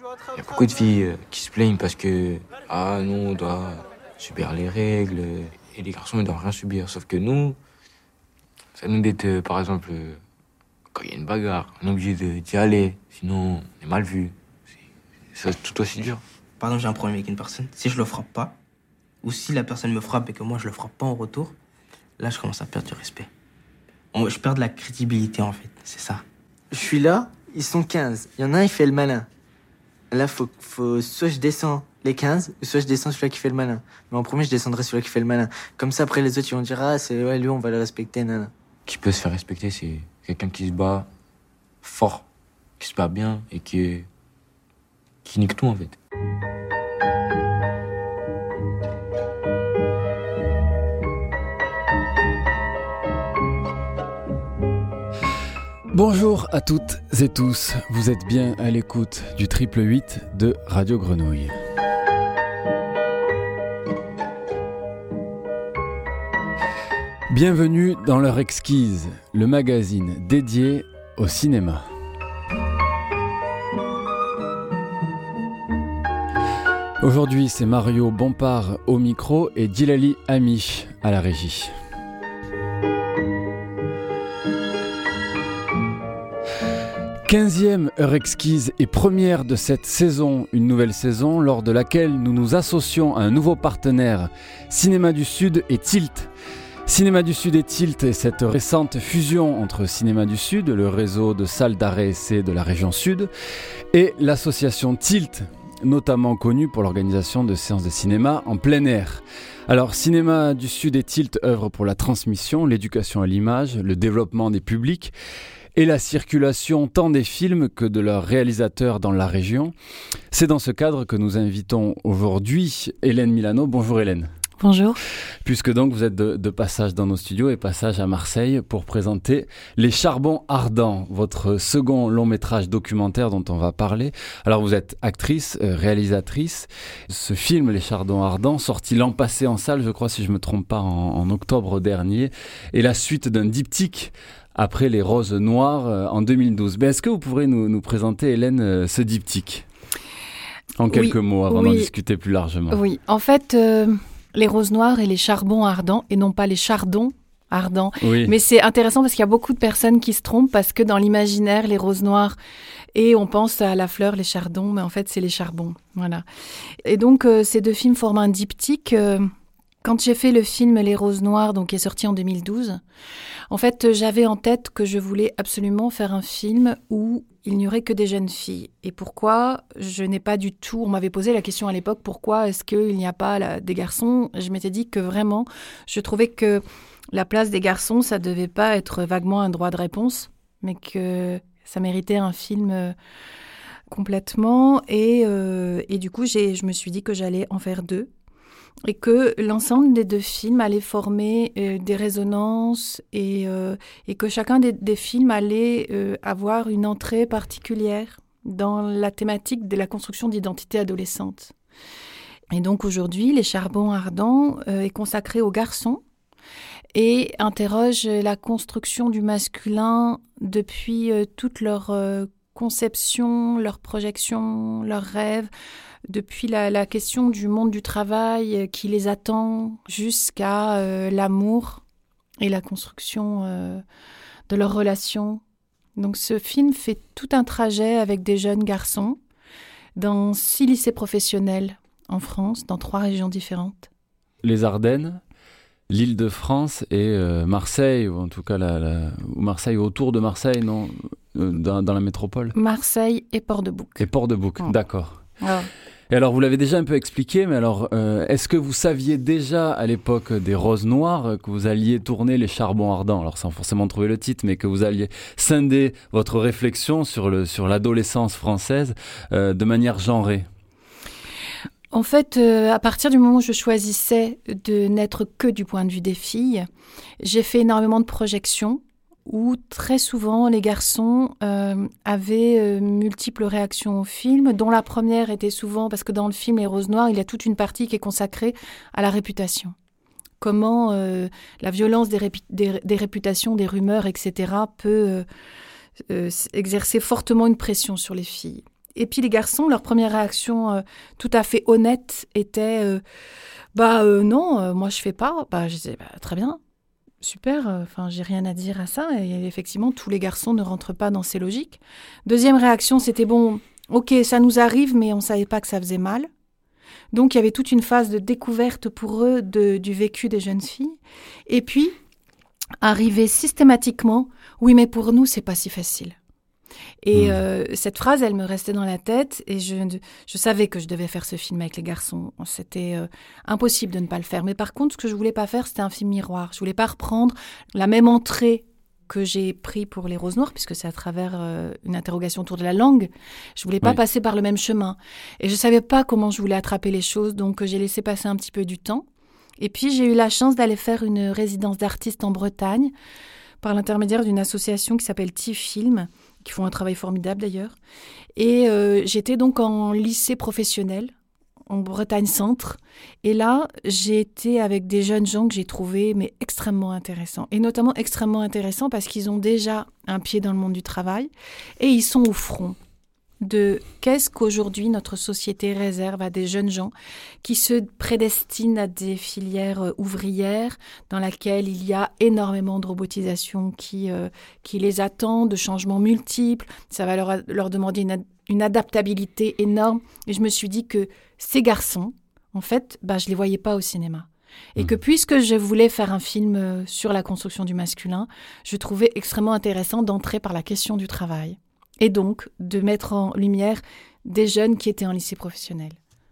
Il y a beaucoup de filles euh, qui se plaignent parce que, ah non, on doit subir les règles, et les garçons, ils doivent rien subir. Sauf que nous, ça nous d'être, euh, par exemple, euh, quand il y a une bagarre, on est obligé de- d'y aller, sinon on est mal vu. C'est c'est tout aussi dur. Par exemple, j'ai un problème avec une personne. Si je le frappe pas, ou si la personne me frappe et que moi je le frappe pas en retour, là je commence à perdre du respect. On- je perds de la crédibilité en fait, c'est ça. Je suis là, ils sont 15. Il y en a un, il fait le malin. Là, faut, soit je descends les 15, ou soit je descends celui qui fait le malin. Mais en premier, je descendrai celui qui fait le malin. Comme ça, après, les autres, ils vont dire, ah, c'est, ouais, lui, on va le respecter, nana. Qui peut se faire respecter, c'est quelqu'un qui se bat fort, qui se bat bien et qui, qui nique tout en fait. Bonjour à toutes et tous, vous êtes bien à l'écoute du triple 8 de Radio Grenouille. Bienvenue dans l'heure exquise, le magazine dédié au cinéma. Aujourd'hui, c'est Mario Bompard au micro et Dilali Amish à la régie. Quinzième heure exquise et première de cette saison, une nouvelle saison lors de laquelle nous nous associons à un nouveau partenaire, Cinéma du Sud et Tilt. Cinéma du Sud et Tilt est cette récente fusion entre Cinéma du Sud, le réseau de salles d'arrêt essai de la région Sud, et l'association Tilt, notamment connue pour l'organisation de séances de cinéma en plein air. Alors, Cinéma du Sud et Tilt œuvre pour la transmission, l'éducation à l'image, le développement des publics et la circulation tant des films que de leurs réalisateurs dans la région. C'est dans ce cadre que nous invitons aujourd'hui Hélène Milano. Bonjour Hélène. Bonjour. Puisque donc vous êtes de, de, passage dans nos studios et passage à Marseille pour présenter Les Charbons Ardents, votre second long métrage documentaire dont on va parler. Alors vous êtes actrice, euh, réalisatrice. Ce film Les Charbons Ardents, sorti l'an passé en salle, je crois si je me trompe pas, en, en octobre dernier, est la suite d'un diptyque après Les Roses Noires euh, en 2012. Mais est-ce que vous pourrez nous, nous présenter, Hélène, euh, ce diptyque? En quelques oui, mots avant oui. d'en discuter plus largement. Oui, en fait, euh, les roses noires et les charbons ardents, et non pas les chardons ardents. Oui. Mais c'est intéressant parce qu'il y a beaucoup de personnes qui se trompent parce que dans l'imaginaire, les roses noires, et on pense à la fleur, les chardons, mais en fait, c'est les charbons. Voilà. Et donc, euh, ces deux films forment un diptyque. euh, quand j'ai fait le film Les Roses Noires, donc qui est sorti en 2012, en fait, j'avais en tête que je voulais absolument faire un film où il n'y aurait que des jeunes filles. Et pourquoi? Je n'ai pas du tout. On m'avait posé la question à l'époque pourquoi est-ce qu'il n'y a pas là, des garçons? Je m'étais dit que vraiment, je trouvais que la place des garçons, ça devait pas être vaguement un droit de réponse, mais que ça méritait un film euh, complètement. Et, euh, et du coup, je me suis dit que j'allais en faire deux et que l'ensemble des deux films allait former euh, des résonances et, euh, et que chacun des, films allait euh, avoir une entrée particulière dans la thématique de la construction d'identité adolescente. Et donc aujourd'hui, Les Charbons Ardents est consacré aux garçons et interroge la construction du masculin depuis toute leur conception, leur projection, leurs rêves, depuis la, la, question du monde du travail euh, qui les attend jusqu'à euh, l'amour et la construction euh, de leurs relations. Donc ce film fait tout un trajet avec des jeunes garçons dans six lycées professionnels en France, dans trois régions différentes. Les Ardennes, l'île de France et euh, Marseille, ou en tout cas la, la, ou Marseille autour de Marseille, non euh, dans, dans, la métropole Marseille et Port-de-Bouc. Et Port-de-Bouc, oh. d'accord. Oh. Et alors, vous l'avez déjà un peu expliqué, mais alors, euh, est-ce que vous saviez déjà à l'époque des Roses Noires que vous alliez tourner les Charbons Ardents? Alors, sans forcément trouver le titre, mais que vous alliez scinder votre réflexion sur, le, sur l'adolescence française euh, de manière genrée? En fait, euh, à partir du moment où je choisissais de n'être que du point de vue des filles, j'ai fait énormément de projections où très souvent les garçons euh, avaient euh, multiples réactions au film, dont la première était souvent, parce que dans le film Les Roses Noires, il y a toute une partie qui est consacrée à la réputation. Comment euh, la violence des, répu des, des, réputations, des rumeurs, etc., peut exercer fortement une pression sur les filles. Et puis les garçons, leur première réaction tout à fait honnête était Bah non, moi je fais pas. Bah, je disais bah, Très bien, super, enfin j'ai rien à dire à ça. Et effectivement, tous les garçons ne rentrent pas dans ces logiques. Deuxième réaction, c'était Bon, ok, ça nous arrive, mais on savait pas que ça faisait mal. Donc il y avait toute une phase de découverte pour eux du vécu des jeunes filles. Et puis, arriver systématiquement, oui, mais pour nous, c'est pas si facile. Et Hmm. euh, cette phrase, elle me restait dans la tête et je, je savais que je devais faire ce film avec les garçons. C'était euh, impossible de ne pas le faire. Mais par contre, ce que je voulais pas faire, c'était un film miroir. Je voulais pas reprendre la même entrée que j'ai pris pour les roses noires, puisque c'est à travers euh, une interrogation autour de la langue. Je voulais pas Oui. passer par le même chemin. Et je savais pas comment je voulais attraper les choses, donc j'ai laissé passer un petit peu du temps. Et puis j'ai eu la chance d'aller faire une résidence d'artiste en Bretagne par l'intermédiaire d'une association qui s'appelle TIFilm, qui font un travail formidable d'ailleurs. Et euh, j'étais donc en lycée professionnel en Bretagne Centre. Et là, j'ai été avec des jeunes gens que j'ai trouvés mais extrêmement intéressants. Et notamment extrêmement intéressants parce qu'ils ont déjà un pied dans le monde du travail et ils sont au front de qu'est-ce qu'aujourd'hui notre société réserve à des jeunes gens qui se prédestinent à des filières euh, ouvrières dans laquelle il y a énormément de robotisation qui, euh, qui les attend, de changements multiples. Ça va leur, leur demander une, ad- une adaptabilité énorme. Et je me suis dit que ces garçons, en fait, bah, je les voyais pas au cinéma. Et que puisque je voulais faire un film euh, sur la construction du masculin, je trouvais extrêmement intéressant d'entrer par la question du travail. Et donc de mettre en lumière des jeunes qui étaient en lycée professionnel.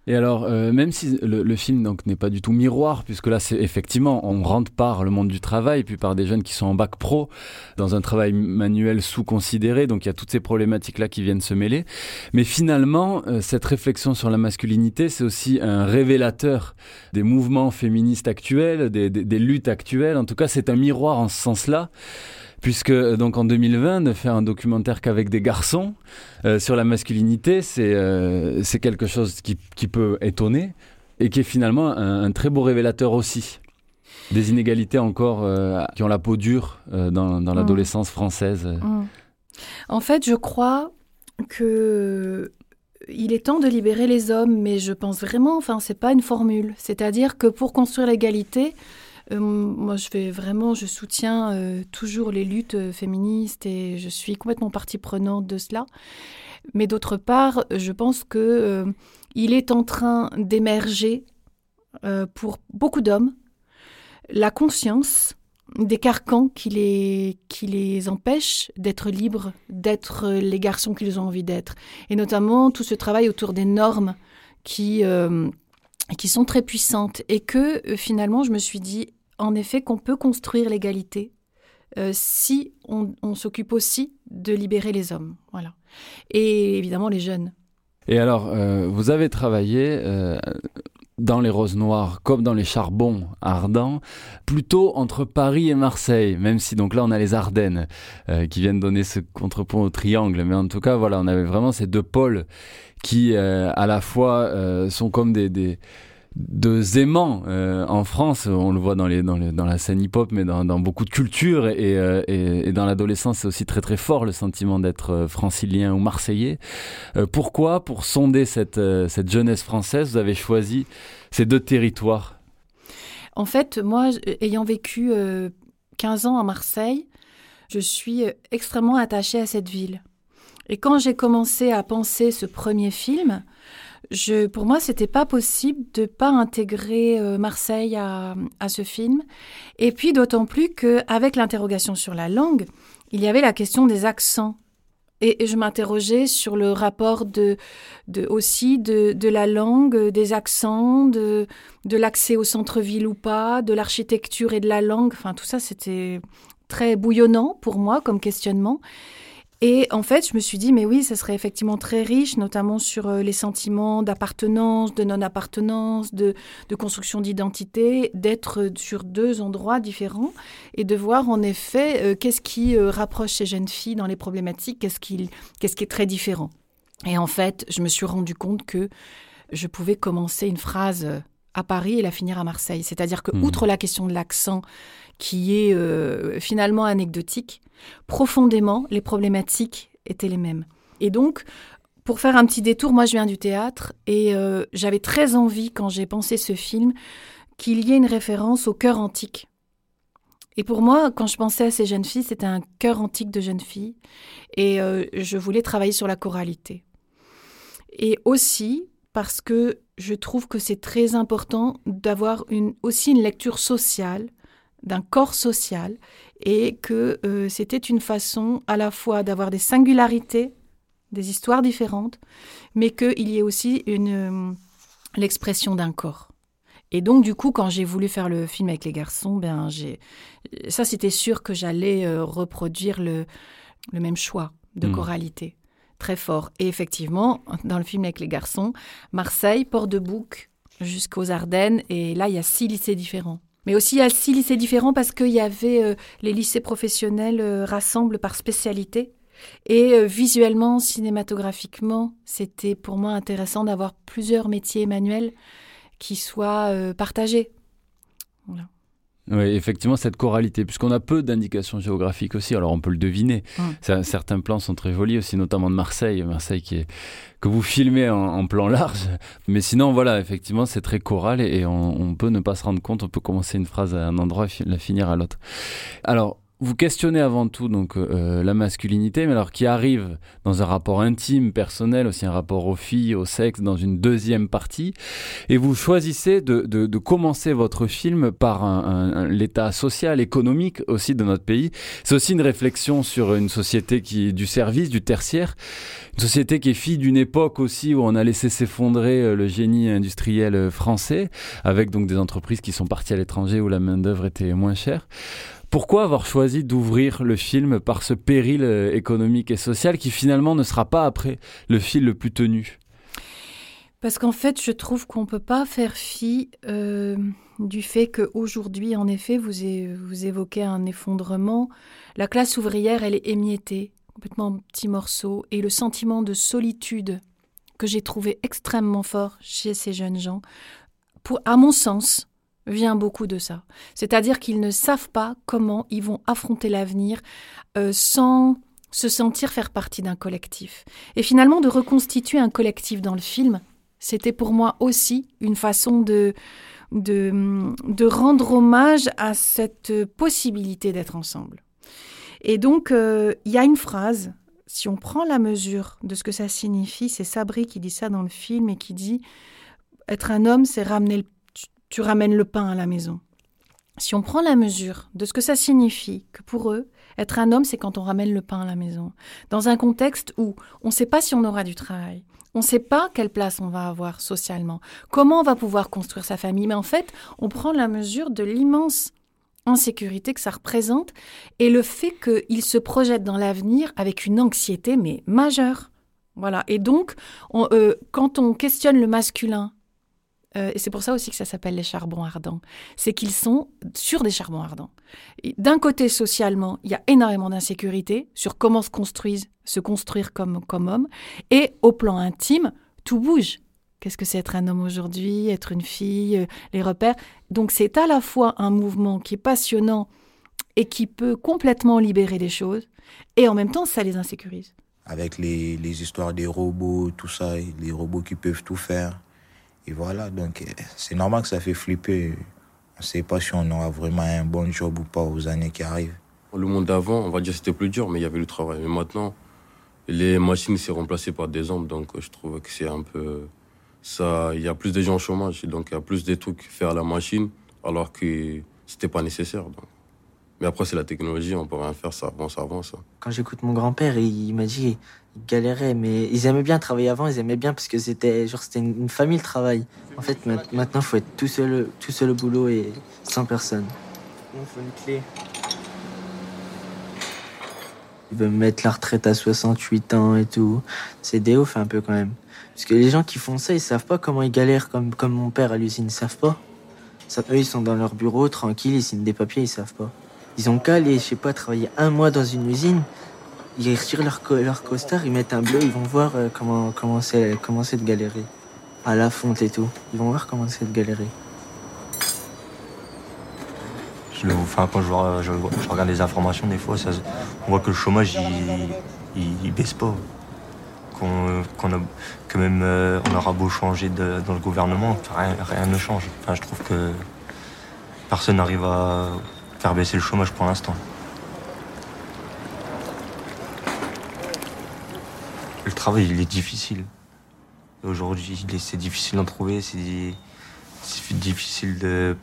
Et alors, euh, même si le, film donc n'est pas du tout miroir, puisque là, c'est effectivement, on rentre par le monde du travail, puis par des jeunes qui sont en bac pro, dans un travail manuel sous-considéré, donc il y a toutes ces problématiques-là qui viennent se mêler. Mais finalement, euh, cette réflexion sur la masculinité, c'est aussi un révélateur des mouvements féministes actuels, des luttes actuelles. En tout cas, c'est un miroir en ce sens-là. Puisque donc en 2020, de faire un documentaire qu'avec des garçons euh, sur la masculinité, c'est euh, c'est quelque chose qui, qui peut étonner et qui est finalement un, un très beau révélateur aussi des inégalités encore euh, qui ont la peau dure euh, dans, dans l'adolescence française. Mm. En fait, je crois que il est temps de libérer les hommes, mais je pense vraiment, enfin, c'est pas une formule. C'est-à-dire que pour construire l'égalité, euh, moi, je fais vraiment, je soutiens euh, toujours les luttes euh, féministes et je suis complètement partie prenante de cela. Mais d'autre part, je pense que euh, il est en train d'émerger euh, pour beaucoup d'hommes la conscience des carcans qui les, qui les empêchent d'être libres, d'être les garçons qu'ils ont envie d'être. Et notamment tout ce travail autour des normes qui, euh, qui sont très puissantes. Et que euh, finalement, je me suis dit, en effet, qu'on peut construire l'égalité euh, si on, s'occupe aussi de libérer les hommes. Voilà. Et évidemment, les jeunes. Et alors, euh, vous avez travaillé euh, dans les roses noires comme dans les charbons ardents, plutôt entre Paris et Marseille, même si donc là on a les Ardennes qui viennent donner ce contrepoint au triangle. Mais en tout cas, voilà, on avait vraiment ces deux pôles qui à la fois sont comme des deux aimants euh, en France, on le voit dans, les, dans, dans la scène hip-hop, mais dans, dans beaucoup de cultures, et, euh, et, et dans l'adolescence, c'est aussi très très fort le sentiment d'être euh, francilien ou marseillais. Euh, pourquoi, pour sonder cette, euh, cette jeunesse française, vous avez choisi ces deux territoires? En fait, moi, ayant vécu euh, 15 ans à Marseille, je suis euh, extrêmement attachée à cette ville. Et quand j'ai commencé à penser ce premier film, pour moi, c'était pas possible de pas intégrer euh, Marseille à, à ce film. Et puis, d'autant plus qu'avec l'interrogation sur la langue, il y avait la question des accents. Et, je m'interrogeais sur le rapport de, aussi de, de la langue, des accents, de, de l'accès au centre-ville ou pas, de l'architecture et de la langue. Enfin, tout ça, c'était très bouillonnant pour moi comme questionnement. Et en fait, je me suis dit, mais oui, ça serait effectivement très riche, notamment sur euh, les sentiments d'appartenance, de non-appartenance, de, de construction d'identité, d'être sur deux endroits différents et de voir en effet euh, qu'est-ce qui euh, rapproche ces jeunes filles dans les problématiques, qu'est-ce qui, qu'est-ce qui est très différent. Et en fait, je me suis rendu compte que je pouvais commencer une phrase euh, à Paris et la finir à Marseille. C'est-à-dire que, Mhm. outre la question de l'accent, qui est euh, finalement anecdotique, profondément, les problématiques étaient les mêmes. Et donc, pour faire un petit détour, moi je viens du théâtre et euh, j'avais très envie, quand j'ai pensé ce film, qu'il y ait une référence au cœur antique. Et pour moi, quand je pensais à ces jeunes filles, c'était un cœur antique de jeunes filles. Et euh, je voulais travailler sur la choralité. Et aussi parce que je trouve que c'est très important d'avoir aussi une lecture sociale, d'un corps social, et que euh, c'était une façon à la fois d'avoir des singularités, des histoires différentes, mais qu'il y ait aussi une, euh, l'expression d'un corps. Et donc, du coup, quand j'ai voulu faire le film avec les garçons, ben, j'ai, ça, c'était sûr que j'allais euh, reproduire le, le même choix de Hmm. choralité, très fort. Et effectivement, dans le film avec les garçons, Marseille, Port-de-Bouc, jusqu'aux Ardennes, et là, il y a six lycées différents. Mais aussi, a six lycées différents parce qu'il y avait euh, les lycées professionnels euh, rassemblent par spécialité. Et euh, visuellement, cinématographiquement, c'était pour moi intéressant d'avoir plusieurs métiers manuels qui soient euh, partagés. Oui, effectivement, cette choralité, puisqu'on a peu d'indications géographiques aussi, alors on peut le deviner. Mm. Ça- certains plans sont très jolis aussi, notamment de Marseille, Marseille qui est, que vous filmez en, en plan large. Mais sinon, voilà, effectivement, c'est très choral et, et on, on peut ne pas se rendre compte, on peut commencer une phrase à un endroit et la finir à l'autre. Alors, vous questionnez avant tout donc euh, la masculinité, mais alors qui arrive dans un rapport intime, personnel, aussi un rapport aux filles, au sexe, dans une deuxième partie. Et vous choisissez de, de- de commencer votre film par un- un- l'état social, économique aussi de notre pays. C'est aussi une réflexion sur une société qui du service, du tertiaire, une société qui est fille d'une époque aussi où on a laissé s'effondrer euh, le génie industriel euh, français, avec donc des entreprises qui sont parties à l'étranger où la main d'œuvre était moins chère. Pourquoi avoir choisi d'ouvrir le film par ce péril euh, économique et social qui finalement ne sera pas après le fil le plus tenu? Parce qu'en fait, je trouve qu'on ne peut pas faire fi euh, du fait qu'aujourd'hui, en effet, vous, vous évoquez un effondrement. La classe ouvrière, elle est émiettée, complètement en petits morceaux. Et le sentiment de solitude que j'ai trouvé extrêmement fort chez ces jeunes gens, pour, à mon sens, vient beaucoup de ça. C'est-à-dire qu'ils ne savent pas comment ils vont affronter l'avenir euh, sans se sentir faire partie d'un collectif. Et finalement, de reconstituer un collectif dans le film, c'était pour moi aussi une façon de, de, rendre hommage à cette possibilité d'être ensemble. Et donc, euh, il y a une phrase, si on prend la mesure de ce que ça signifie, c'est Sabri qui dit ça dans le film et qui dit Être un homme, c'est ramener le, tu, ramènes le pain à la maison. Si on prend la mesure de ce que ça signifie, que pour eux, être un homme, c'est quand on ramène le pain à la maison, dans un contexte où on ne sait pas si on aura du travail, on ne sait pas quelle place on va avoir socialement, comment on va pouvoir construire sa famille, mais en fait, on prend la mesure de l'immense insécurité que ça représente et le fait qu'ils se projettent dans l'avenir avec une anxiété mais majeure. Voilà. Et donc, on, euh, quand on questionne le masculin, euh, et c'est pour ça aussi que ça s'appelle les charbons ardents, c'est qu'ils sont sur des charbons ardents. D'un côté, socialement, il y a énormément d'insécurité sur comment se construisent, se construire comme, homme, et au plan intime, tout bouge. Qu'est-ce que c'est être un homme aujourd'hui, être une fille, euh, les repères? Donc c'est à la fois un mouvement qui est passionnant et qui peut complètement libérer des choses, et en même temps, ça les insécurise. avec les, les histoires des robots, tout ça, les robots qui peuvent tout faire. Et voilà, donc euh, c'est normal que ça fait flipper. On ne sait pas si on aura vraiment un bon job ou pas aux années qui arrivent. Le monde d'avant, on va dire c'était plus dur, mais il y avait le travail. Mais maintenant, les machines s'est remplacées par des hommes, donc euh, je trouve que c'est un peu ça. Il y a plus de gens au chômage, donc il y a plus de trucs faits à la machine, alors que c'était pas nécessaire. Mais après, c'est la technologie, on peut rien faire, ça avance, ça avance. hein. Quand j'écoute mon grand-père, il m'a dit ils galéraient, mais ils aimaient bien travailler avant, ils aimaient bien parce que c'était genre c'était une, famille le travail. En fait, ma- maintenant, faut être tout seul, tout seul au boulot et sans personne. Il faut une clé. Ils veulent me mettre la retraite à 68 ans et tout. C'est des ouf un peu quand même. Parce que les gens qui font ça, ils savent pas comment ils galèrent comme, comme mon père à l'usine, ils savent pas. Ça, eux, ils sont dans leur bureau, tranquilles, ils signent des papiers, ils savent pas. Ils ont qu'à aller, je sais pas, travailler un mois dans une usine. Ils retirent leur, co- leur costard, ils mettent un bleu, ils vont voir euh, comment c'est comment de galérer. À la fonte et tout. Ils vont voir comment c'est de galérer. Enfin, quand je, vois- je, regarde les informations, des fois, on voit que le chômage, il, baisse pas. qu'on, que même euh, on aura beau changer dans le gouvernement, rien, rien ne change. Enfin, je trouve que personne n'arrive à faire baisser le chômage pour l'instant. Le travail, il est difficile. Aujourd'hui, c'est difficile d'en trouver, c'est, difficile de,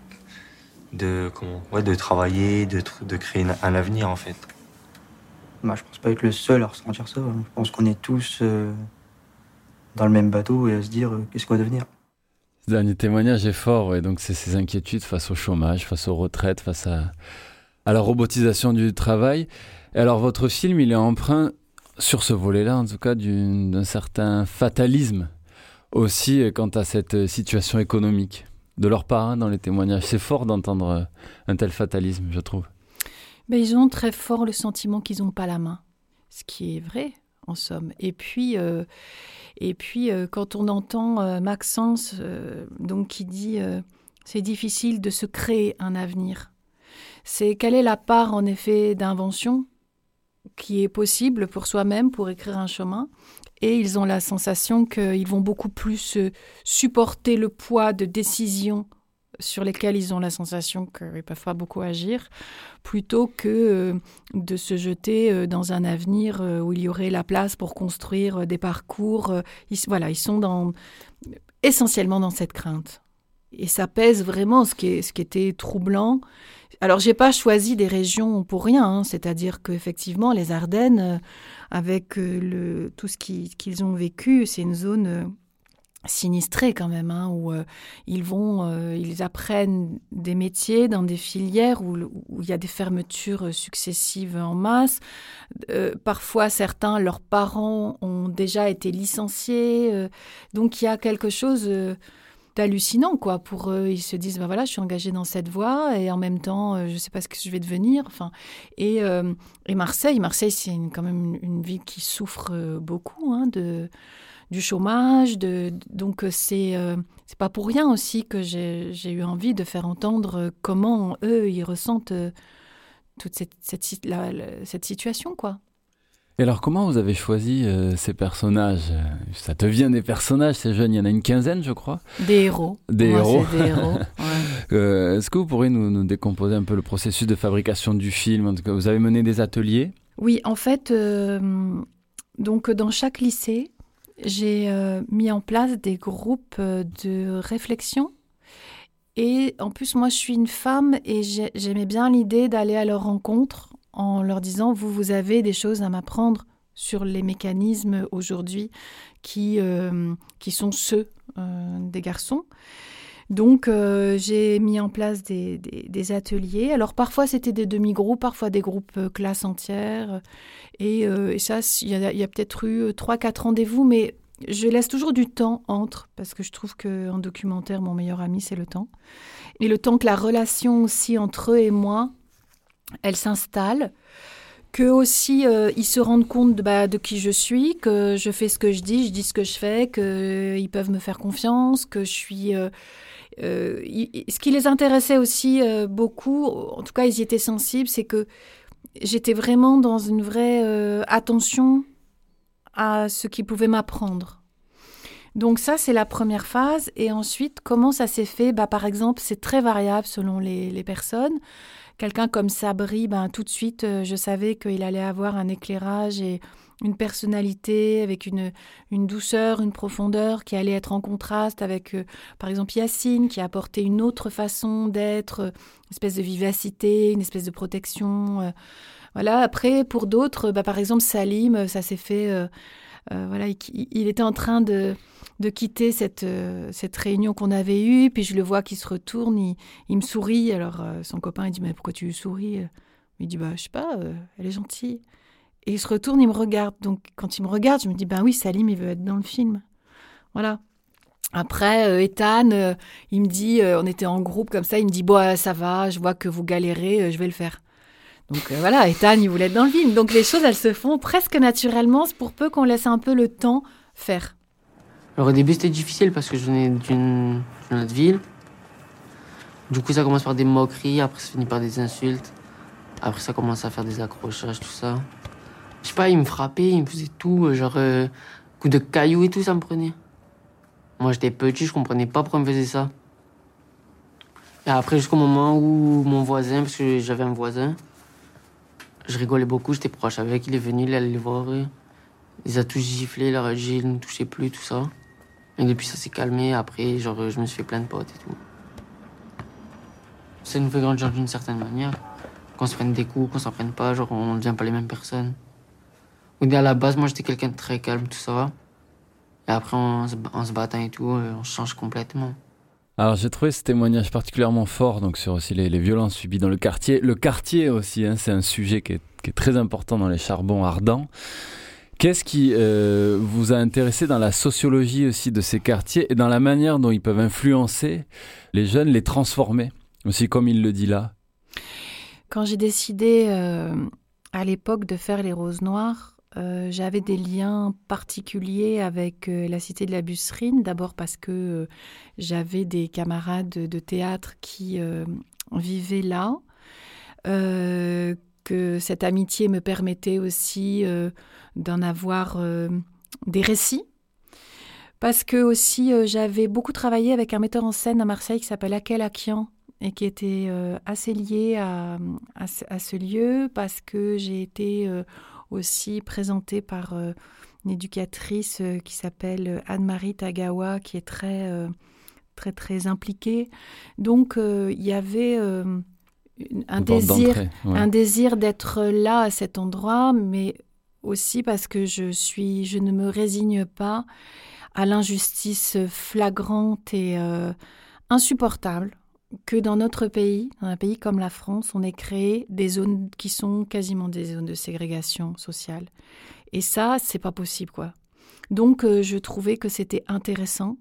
de, comment, ouais, de travailler, de, créer un- avenir en fait. Bah, je pense pas être le seul à ressentir ça. Je pense qu'on est tous euh, dans le même bateau et à se dire euh, qu'est-ce qu'on va devenir? Ce dernier témoignage est fort, ouais. donc c'est ces inquiétudes face au chômage, face aux retraites, face à, la robotisation du travail. Et alors votre film, il est emprunt, sur ce volet-là en tout cas, d'un certain fatalisme aussi euh, quant à cette euh, situation économique de leur part dans les témoignages. C'est fort d'entendre euh, un tel fatalisme, je trouve. Mais ils ont très fort le sentiment qu'ils n'ont pas la main, ce qui est vrai en somme. Et puis, euh, et puis euh, quand on entend euh, Maxence, donc qui dit c'est difficile de se créer un avenir. C'est quelle est la part en effet d'invention qui est possible pour soi-même pour écrire un chemin? Et ils ont la sensation qu'ils vont beaucoup plus supporter le poids de décisions sur lesquelles ils ont la sensation qu'ils ne peuvent pas beaucoup agir, plutôt que euh, de se jeter euh, dans un avenir euh, où il y aurait la place pour construire des parcours. ils, voilà, ils sont dans, essentiellement dans cette crainte. Et ça pèse vraiment ce qui, est, ce qui était troublant. Alors, j'ai pas choisi des régions pour rien, hein, c'est-à-dire qu'effectivement, les Ardennes, avec le, tout ce qui- qu'ils ont vécu, c'est une zone sinistrée quand même, hein, où euh, ils vont, euh, ils apprennent des métiers dans des filières où, il y a des fermetures successives en masse. Euh, parfois, certains, leurs parents ont déjà été licenciés. donc, il y a quelque chose d'hallucinant, quoi. Pour eux, ils se disent, ben voilà, je suis engagé dans cette voie et en même temps, je sais pas ce que je vais devenir. Enfin, et, et Marseille, Marseille, c'est quand même une, ville qui souffre beaucoup hein, de du chômage, de, donc euh, c'est euh, c'est pas pour rien aussi que j'ai eu envie de faire entendre euh, comment eux ils ressentent euh, toute cette cette, si- la- la- cette situation quoi. Et alors, comment vous avez choisi euh, ces personnages? Ça devient des personnages, ces jeunes, il y en a une quinzaine, je crois. Des héros. Des moi, héros. ouais. Euh, Est-ce que vous pourriez nous, nous décomposer un peu le processus de fabrication du film? En tout cas, vous avez mené des ateliers Oui, en fait, euh, donc dans chaque lycée, j'ai euh, mis en place des groupes euh, de réflexion. Et en plus, moi, je suis une femme et j'ai- j'aimais bien l'idée d'aller à leur rencontre en leur disant, vous, vous avez des choses à m'apprendre sur les mécanismes aujourd'hui qui, euh, qui sont ceux des garçons. Donc, euh, j'ai mis en place des, ateliers. Alors, parfois, c'était des demi-groupes, parfois des groupes euh, classes entières. Et, euh, et ça, il y a, peut-être eu euh, trois, quatre rendez-vous, mais je laisse toujours du temps entre, parce que je trouve qu'en documentaire, mon meilleur ami, c'est le temps. Et le temps que la relation aussi entre eux et moi, elle s'installe. Que aussi, euh, ils se rendent compte de, bah, de qui je suis, que je fais ce que je dis, je dis ce que je fais, qu'ils peuvent me faire confiance, que je suis... euh, euh, ce qui les intéressait aussi euh, beaucoup, en tout cas ils y étaient sensibles, c'est que j'étais vraiment dans une vraie euh, attention à ce qu'ils pouvaient m'apprendre. Donc ça, c'est la première phase. Et ensuite, comment ça s'est fait? Bah, Par exemple, c'est très variable selon les, personnes. Quelqu'un comme Sabri, ben, tout de suite, euh, je savais qu'il allait avoir un éclairage et une personnalité avec une, une douceur, une profondeur qui allait être en contraste avec, euh, par exemple, Yacine, qui apportait une autre façon d'être, euh, une espèce de vivacité, une espèce de protection. euh, voilà. Après, pour d'autres, bah, par exemple, Salim, ça s'est fait. voilà, il, était en train de, de quitter cette, cette réunion qu'on avait eue, puis je le vois qui se retourne, il, il me sourit. Alors son copain il dit mais pourquoi tu lui souris? Il dit bah je sais pas, elle est gentille. Et il se retourne, il me regarde. Donc quand il me regarde, je me dis ben oui, Salim il veut être dans le film. Voilà. Après, euh, Ethan, euh, il me dit, euh, on était en groupe comme ça, il me dit, bon, ça va, je vois que vous galérez, je vais le faire. Donc voilà, Ethan, il voulait être dans le film. Donc les choses, elles se font presque naturellement, pour peu qu'on laisse un peu le temps faire. Alors au début c'était difficile parce que je venais d'une autre ville. Du coup ça commence par des moqueries, après ça finit par des insultes. Après ça commence à faire des accrochages, tout ça. Je sais pas, il me frappait, il me faisait tout. euh, Genre, euh, Coup de cailloux et tout, ça me prenait. Moi, j'étais petit, je comprenais pas pourquoi on me faisait ça. Et après, jusqu'au moment où mon voisin, parce que j'avais un voisin, je rigolais beaucoup, j'étais proche avec, il est venu, il allait les voir. Il les a tous giflés, il a dit, il ne touchait plus, tout ça. Et depuis, ça s'est calmé. Après, genre, je me suis fait plein de potes et tout. Ça nous fait grandir d'une certaine manière. Qu'on se prenne des coups, qu'on s'en prenne pas, genre, on ne devient pas les mêmes personnes. Ou à la base, moi, j'étais quelqu'un de très calme, tout ça. Et après, en se, en se battant et tout, on change complètement. Alors j'ai trouvé ce témoignage particulièrement fort donc sur aussi les, les violences subies dans le quartier. Le quartier aussi, hein, c'est un sujet qui est, qui est, très important dans les charbons ardents. Qu'est-ce qui euh, vous a intéressé dans la sociologie aussi de ces quartiers et dans la manière dont ils peuvent influencer les jeunes, les transformer aussi comme il le dit là? Quand j'ai décidé euh, à l'époque de faire les roses noires, euh, j'avais des liens particuliers avec euh, la cité de la Busserine, d'abord parce que euh, j'avais des camarades de théâtre qui vivaient là, que cette amitié me permettait aussi d'en avoir des récits. Parce que aussi j'avais beaucoup travaillé avec un metteur en scène à Marseille qui s'appelle Akel Akian et qui était assez lié à, ce lieu parce que j'ai été aussi présenté par euh, une éducatrice euh, qui s'appelle euh, Anne-Marie Tagawa, qui est très, très, très impliquée. Donc, il y avait un désir, un désir d'être là à cet endroit, mais aussi parce que je suis, je ne me résigne pas à l'injustice flagrante et insupportable que dans notre pays, dans un pays comme la France, on ait créé des zones qui sont quasiment des zones de ségrégation sociale. Et ça, c'est pas possible, quoi. Donc, euh, je trouvais que c'était intéressant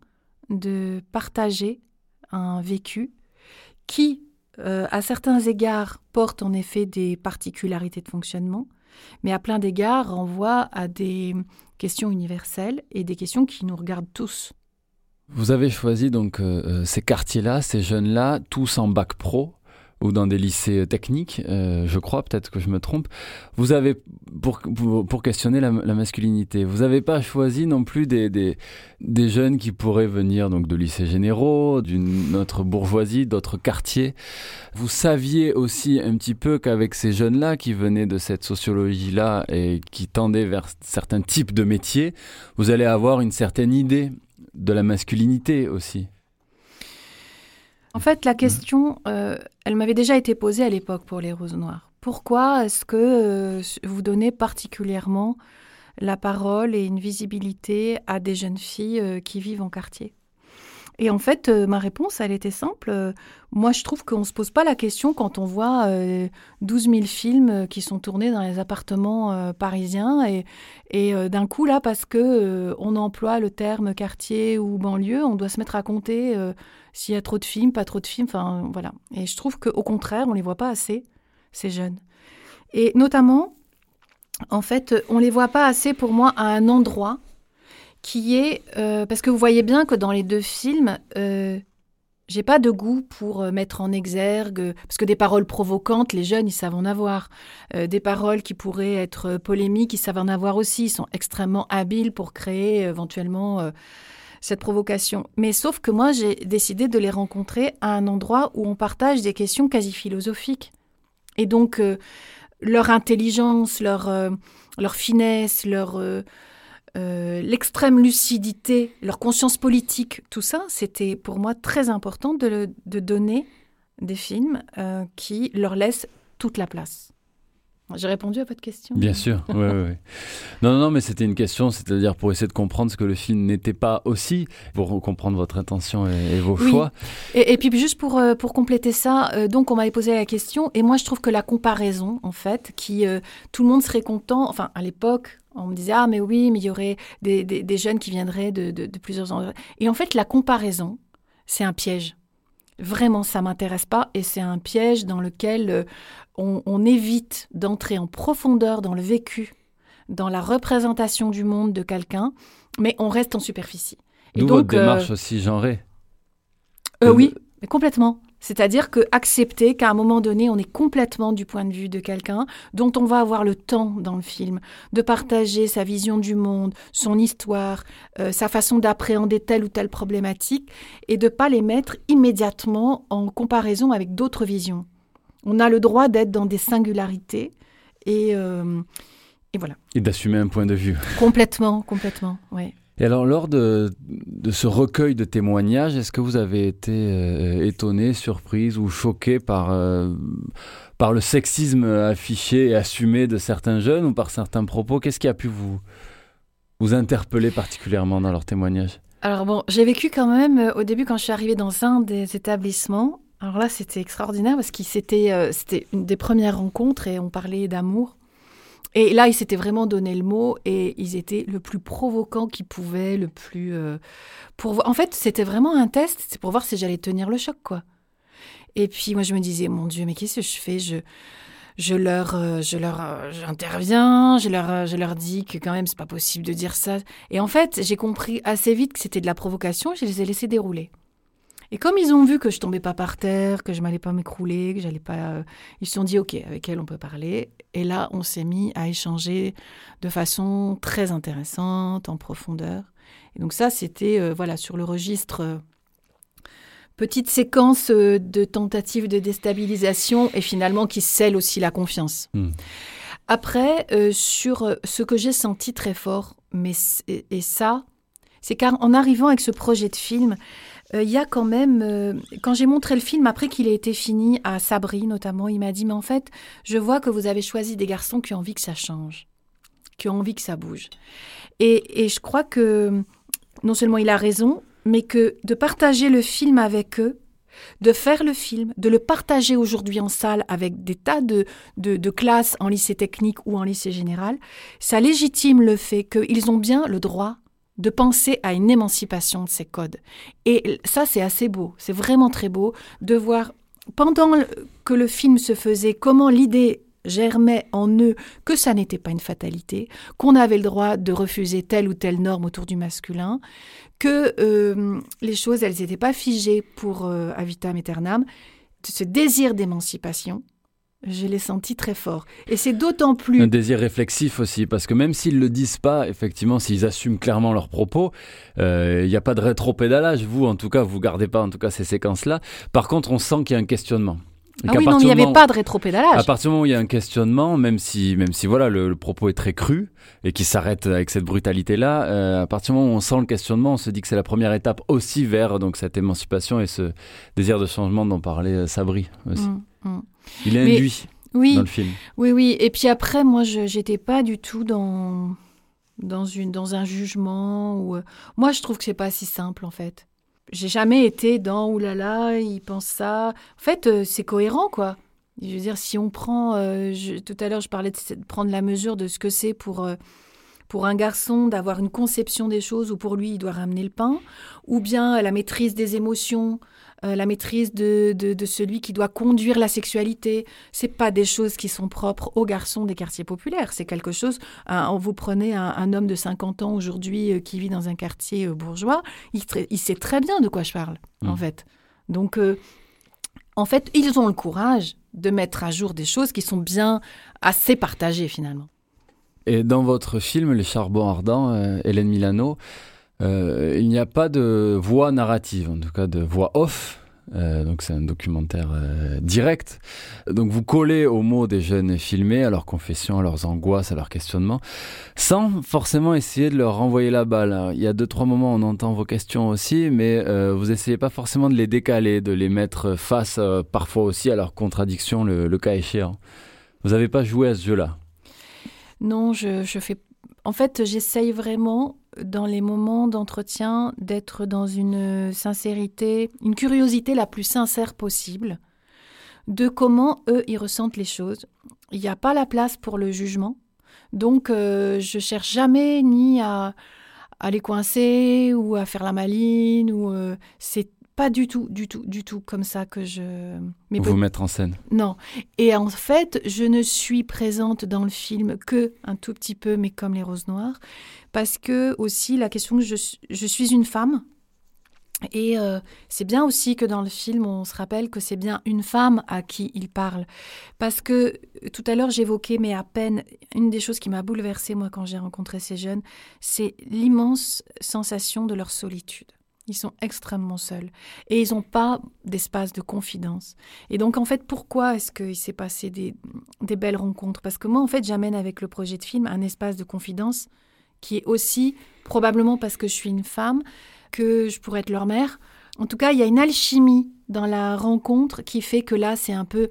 de partager un vécu qui, euh, à certains égards, porte en effet des particularités de fonctionnement, mais à plein d'égards renvoie à des questions universelles et des questions qui nous regardent tous. Vous avez choisi donc euh, euh, ces quartiers-là, ces jeunes-là, tous en bac pro ou dans des lycées techniques, euh, je crois, peut-être que je me trompe. Vous avez, pour, pour, questionner la, masculinité, vous n'avez pas choisi non plus des, des, des, jeunes qui pourraient venir donc de lycées généraux, d'une autre bourgeoisie, d'autres quartiers? Vous saviez aussi un petit peu qu'avec ces jeunes-là qui venaient de cette sociologie-là et qui tendaient vers certains types de métiers, vous allez avoir une certaine idée de la masculinité aussi. En fait, la question, euh, elle m'avait déjà été posée à l'époque pour les roses noires. Pourquoi est-ce que euh, vous donnez particulièrement la parole et une visibilité à des jeunes filles euh, qui vivent en quartier? Et en fait, euh, ma réponse, elle était simple. Euh, moi, je trouve qu'on ne se pose pas la question quand on voit 12 euh, 000 films qui sont tournés dans les appartements parisiens. Et, et d'un coup, là, parce que on emploie le terme quartier ou banlieue, on doit se mettre à compter s'il y a trop de films, pas trop de films. Enfin, voilà. Et je trouve qu'au contraire, on ne les voit pas assez, ces jeunes. Et notamment, en fait, on ne les voit pas assez, pour moi, à un endroit qui est euh, parce que vous voyez bien que dans les deux films, euh, j'ai pas de goût pour euh, mettre en exergue parce que des paroles provocantes, les jeunes ils savent en avoir. Des paroles qui pourraient être polémiques, ils savent en avoir aussi. Ils sont extrêmement habiles pour créer éventuellement cette provocation. Mais sauf que moi j'ai décidé de les rencontrer à un endroit où on partage des questions quasi philosophiques et donc leur intelligence, leur leur finesse, leur euh, l'extrême lucidité, leur conscience politique, tout ça, c'était pour moi très important de, donner des films euh, qui leur laissent toute la place. J'ai répondu à votre question Bien sûr, oui, oui. Non, non, mais c'était une question, c'est-à-dire pour essayer de comprendre ce que le film n'était pas aussi, pour comprendre votre intention et, vos choix. Et, puis juste pour, euh, pour compléter ça, donc on m'avait posé la question, et moi je trouve que la comparaison, en fait, qui tout le monde serait content, enfin à l'époque, on me disait, ah mais oui, mais il y aurait des, jeunes qui viendraient de, plusieurs endroits. Et en fait, la comparaison, c'est un piège. Vraiment, ça m'intéresse pas et c'est un piège dans lequel euh, on, évite d'entrer en profondeur dans le vécu, dans la représentation du monde de quelqu'un, mais on reste en superficie. D'où votre démarche euh, aussi genrée. Euh, oui, mais complètement. C'est-à-dire que accepter qu'à un moment donné, on est complètement du point de vue de quelqu'un dont on va avoir le temps dans le film de partager sa vision du monde, son histoire, euh, sa façon d'appréhender telle ou telle problématique et de pas les mettre immédiatement en comparaison avec d'autres visions. On a le droit d'être dans des singularités et, euh, et voilà. Et d'assumer un point de vue. Complètement, complètement, oui. Et alors, lors de, ce recueil de témoignages, est-ce que vous avez été euh, étonné, surprise ou choqué par, euh, par le sexisme affiché et assumé de certains jeunes ou par certains propos? Qu'est-ce qui a pu vous, vous interpeller particulièrement dans leurs témoignages? Alors bon, j'ai vécu quand même, euh, au début quand je suis arrivée dans un des établissements, alors là c'était extraordinaire parce que c'était c'était une des premières rencontres et on parlait d'amour. Et là, ils s'étaient vraiment donné le mot et ils étaient le plus provoquant qu'ils pouvaient, le plus. euh. En fait, c'était vraiment un test, c'est pour voir si j'allais tenir le choc, quoi. Et puis moi, je me disais, mon Dieu, mais qu'est-ce que je fais? Je, je leur, euh, je leur, euh, j'interviens, je leur, je leur dis que quand même, c'est pas possible de dire ça. Et en fait, j'ai compris assez vite que c'était de la provocation. Je les ai laissés dérouler. Et comme ils ont vu que je tombais pas par terre, que je m'allais pas m'écrouler, que j'allais pas, ils se sont dit ok, avec elle on peut parler. Et là, on s'est mis à échanger de façon très intéressante, en profondeur. Et donc ça, c'était euh, voilà sur le registre euh, petite séquence euh, de tentatives de déstabilisation et finalement qui scelle aussi la confiance. Hmm. Après, sur ce que j'ai senti très fort, mais et, et ça, c'est qu'en arrivant avec ce projet de film, euh, il y a quand même, euh, quand j'ai montré le film après qu'il ait été fini à Sabri notamment, il m'a dit mais en fait, je vois que vous avez choisi des garçons qui ont envie que ça change, qui ont envie que ça bouge. Et, et je crois que non seulement il a raison, mais que de partager le film avec eux, de faire le film, de le partager aujourd'hui en salle avec des tas de, de, de classes en lycée technique ou en lycée général, ça légitime le fait qu'ils ont bien le droit de penser à une émancipation de ces codes. Et ça, c'est assez beau, c'est vraiment très beau de voir, pendant que le film se faisait, comment l'idée germait en eux que ça n'était pas une fatalité, qu'on avait le droit de refuser telle ou telle norme autour du masculin, que euh, les choses, elles n'étaient pas figées pour euh, Avitam Aeternam. Ce désir d'émancipation, je l'ai senti très fort. Et c'est d'autant plus... Un désir réflexif aussi, parce que même s'ils le disent pas, effectivement, s'ils assument clairement leurs propos, euh, il n'y a pas de rétro-pédalage. Vous, en tout cas, vous gardez pas, en tout cas, ces séquences-là. Par contre, on sent qu'il y a un questionnement. Et Ah oui, non, il n'y avait moment- pas de rétropédalage. À partir du moment où il y a un questionnement, même si, même si voilà, le, le propos est très cru et qui s'arrête avec cette brutalité-là, euh, à partir du moment où on sent le questionnement, on se dit que c'est la première étape aussi vers donc cette émancipation et ce désir de changement dont parlait euh, Sabri aussi. Mm, mm. Il est Mais- induit Oui, dans le film. oui, oui. Et puis après, moi, je j'étais pas du tout dans dans une dans un jugement. Ou euh, moi, je trouve que c'est pas si simple en fait. J'ai jamais été dans oulala, il pense ça. En fait, euh, c'est cohérent quoi. Je veux dire, si on prend, euh, je- tout à l'heure, je parlais de, prendre la mesure de ce que c'est pour euh, pour un garçon d'avoir une conception des choses où pour lui il doit ramener le pain, ou bien la maîtrise des émotions, euh, la maîtrise de, de, de celui qui doit conduire la sexualité. C'est pas des choses qui sont propres aux garçons des quartiers populaires. C'est quelque chose. un- vous prenez un, un homme de 50 ans aujourd'hui euh, qui vit dans un quartier euh, bourgeois, il, sait très bien de quoi je parle, en Mm. fait. Donc, en fait, ils ont le courage de mettre à jour des choses qui sont bien assez partagées finalement. Et dans votre film Les Charbons Ardents, euh, Hélène Milano, euh, il n'y a pas de voix narrative, en tout cas de voix off. Euh, donc c'est un documentaire euh, direct. Donc vous collez aux mots des jeunes filmés, à leurs confessions, à leurs angoisses, à leurs questionnements, sans forcément essayer de leur renvoyer la balle. Il y a deux trois moments on entend vos questions aussi, mais vous essayez pas forcément de les décaler, de les mettre face parfois aussi à leurs contradictions, le, le cas échéant. Vous n'avez pas joué à ce jeu-là? Non, je, je fais. En fait, j'essaye vraiment, dans les moments d'entretien, d'être dans une sincérité, une curiosité la plus sincère possible de comment eux, ils ressentent les choses. Il n'y a pas la place pour le jugement. Donc, euh, je cherche jamais ni à, les coincer ou à faire la maline. ou euh, pas du tout, du tout, du tout comme ça que je. Mais vous mettre en scène. non. Et en fait, je ne suis présente dans le film que un tout petit peu, mais comme les roses noires, parce que aussi la question que je, suis- je suis une femme Et euh, c'est bien aussi que dans le film, on se rappelle que c'est bien une femme à qui il parle. Parce que tout à l'heure, j'évoquais, mais à peine, une des choses qui m'a bouleversée, moi, quand j'ai rencontré ces jeunes, c'est l'immense sensation de leur solitude. Ils sont extrêmement seuls et ils n'ont pas d'espace de confidence. Et donc, en fait, pourquoi est-ce qu'il s'est passé des, belles rencontres? Parce que moi, en fait, j'amène avec le projet de film un espace de confidence qui est aussi, probablement parce que je suis une femme, que je pourrais être leur mère. En tout cas, il y a une alchimie dans la rencontre qui fait que là, c'est un peu...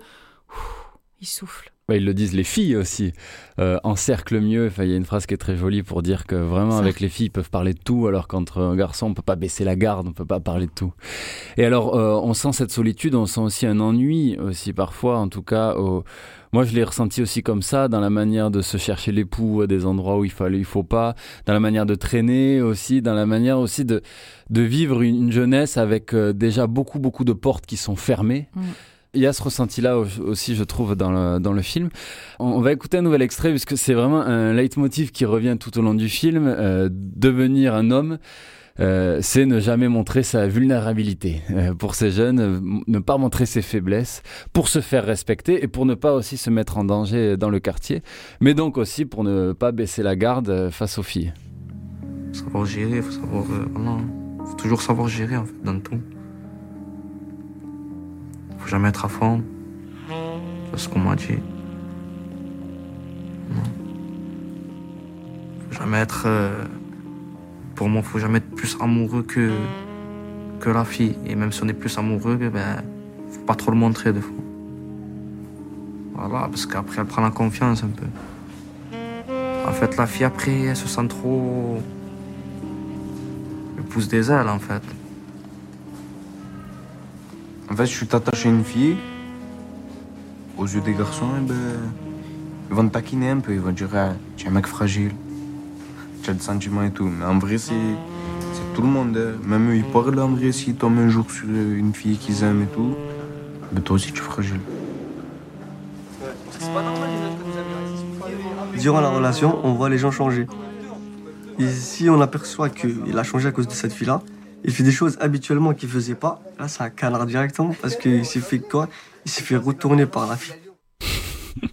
il souffle. Bah, ils le disent les filles aussi. Euh, encercle mieux. Enfin, il y a une phrase qui est très jolie pour dire que vraiment avec les filles ils peuvent parler de tout, alors qu'entre un garçon on peut pas baisser la garde, on peut pas parler de tout. Et alors euh, on sent cette solitude, on sent aussi un ennui aussi parfois, en tout cas. Au... Moi, je l'ai ressenti aussi comme ça, dans la manière de se chercher l'époux à des endroits où il fallait, il faut pas, dans la manière de traîner aussi, dans la manière aussi de, de vivre une, une jeunesse avec euh, déjà beaucoup, beaucoup de portes qui sont fermées. Mm. Il y a ce ressenti-là aussi, je trouve, dans le, dans le film. On va écouter un nouvel extrait, puisque c'est vraiment un leitmotiv qui revient tout au long du film. Euh, devenir un homme, euh, c'est ne jamais montrer sa vulnérabilité. Euh, pour ces jeunes, ne pas montrer ses faiblesses, pour se faire respecter et pour ne pas aussi se mettre en danger dans le quartier, mais donc aussi pour ne pas baisser la garde face aux filles. Faut savoir gérer, faut savoir. voilà. faut toujours savoir gérer en fait, dans tout. Faut jamais être à fond. C'est ce qu'on m'a dit. Non. Faut jamais être. euh, pour moi, faut jamais être plus amoureux que, que la fille. Et même si on est plus amoureux, ben, faut pas trop le montrer des fois. Voilà, parce qu'après, elle prend la confiance un peu. En fait, la fille, après, elle se sent trop. Elle pousse des ailes, en fait. En fait, je suis attaché à une fille. Aux yeux des garçons, eh ben, ils vont te taquiner un peu. Ils vont dire ah, Tu es un mec fragile. Tu as des sentiments et tout. Mais en vrai, c'est c'est tout le monde. hein. Même eux, ils parlent en vrai. S'ils tombent un jour sur une fille qu'ils aiment et tout, ben toi aussi, tu es fragile. Durant la relation, on voit les gens changer. Et si on aperçoit qu'il a changé à cause de cette fille-là, il fait des choses habituellement qu'il faisait pas, là ça canard directement parce qu'il s'est fait quoi? Il s'est fait retourner par la fille.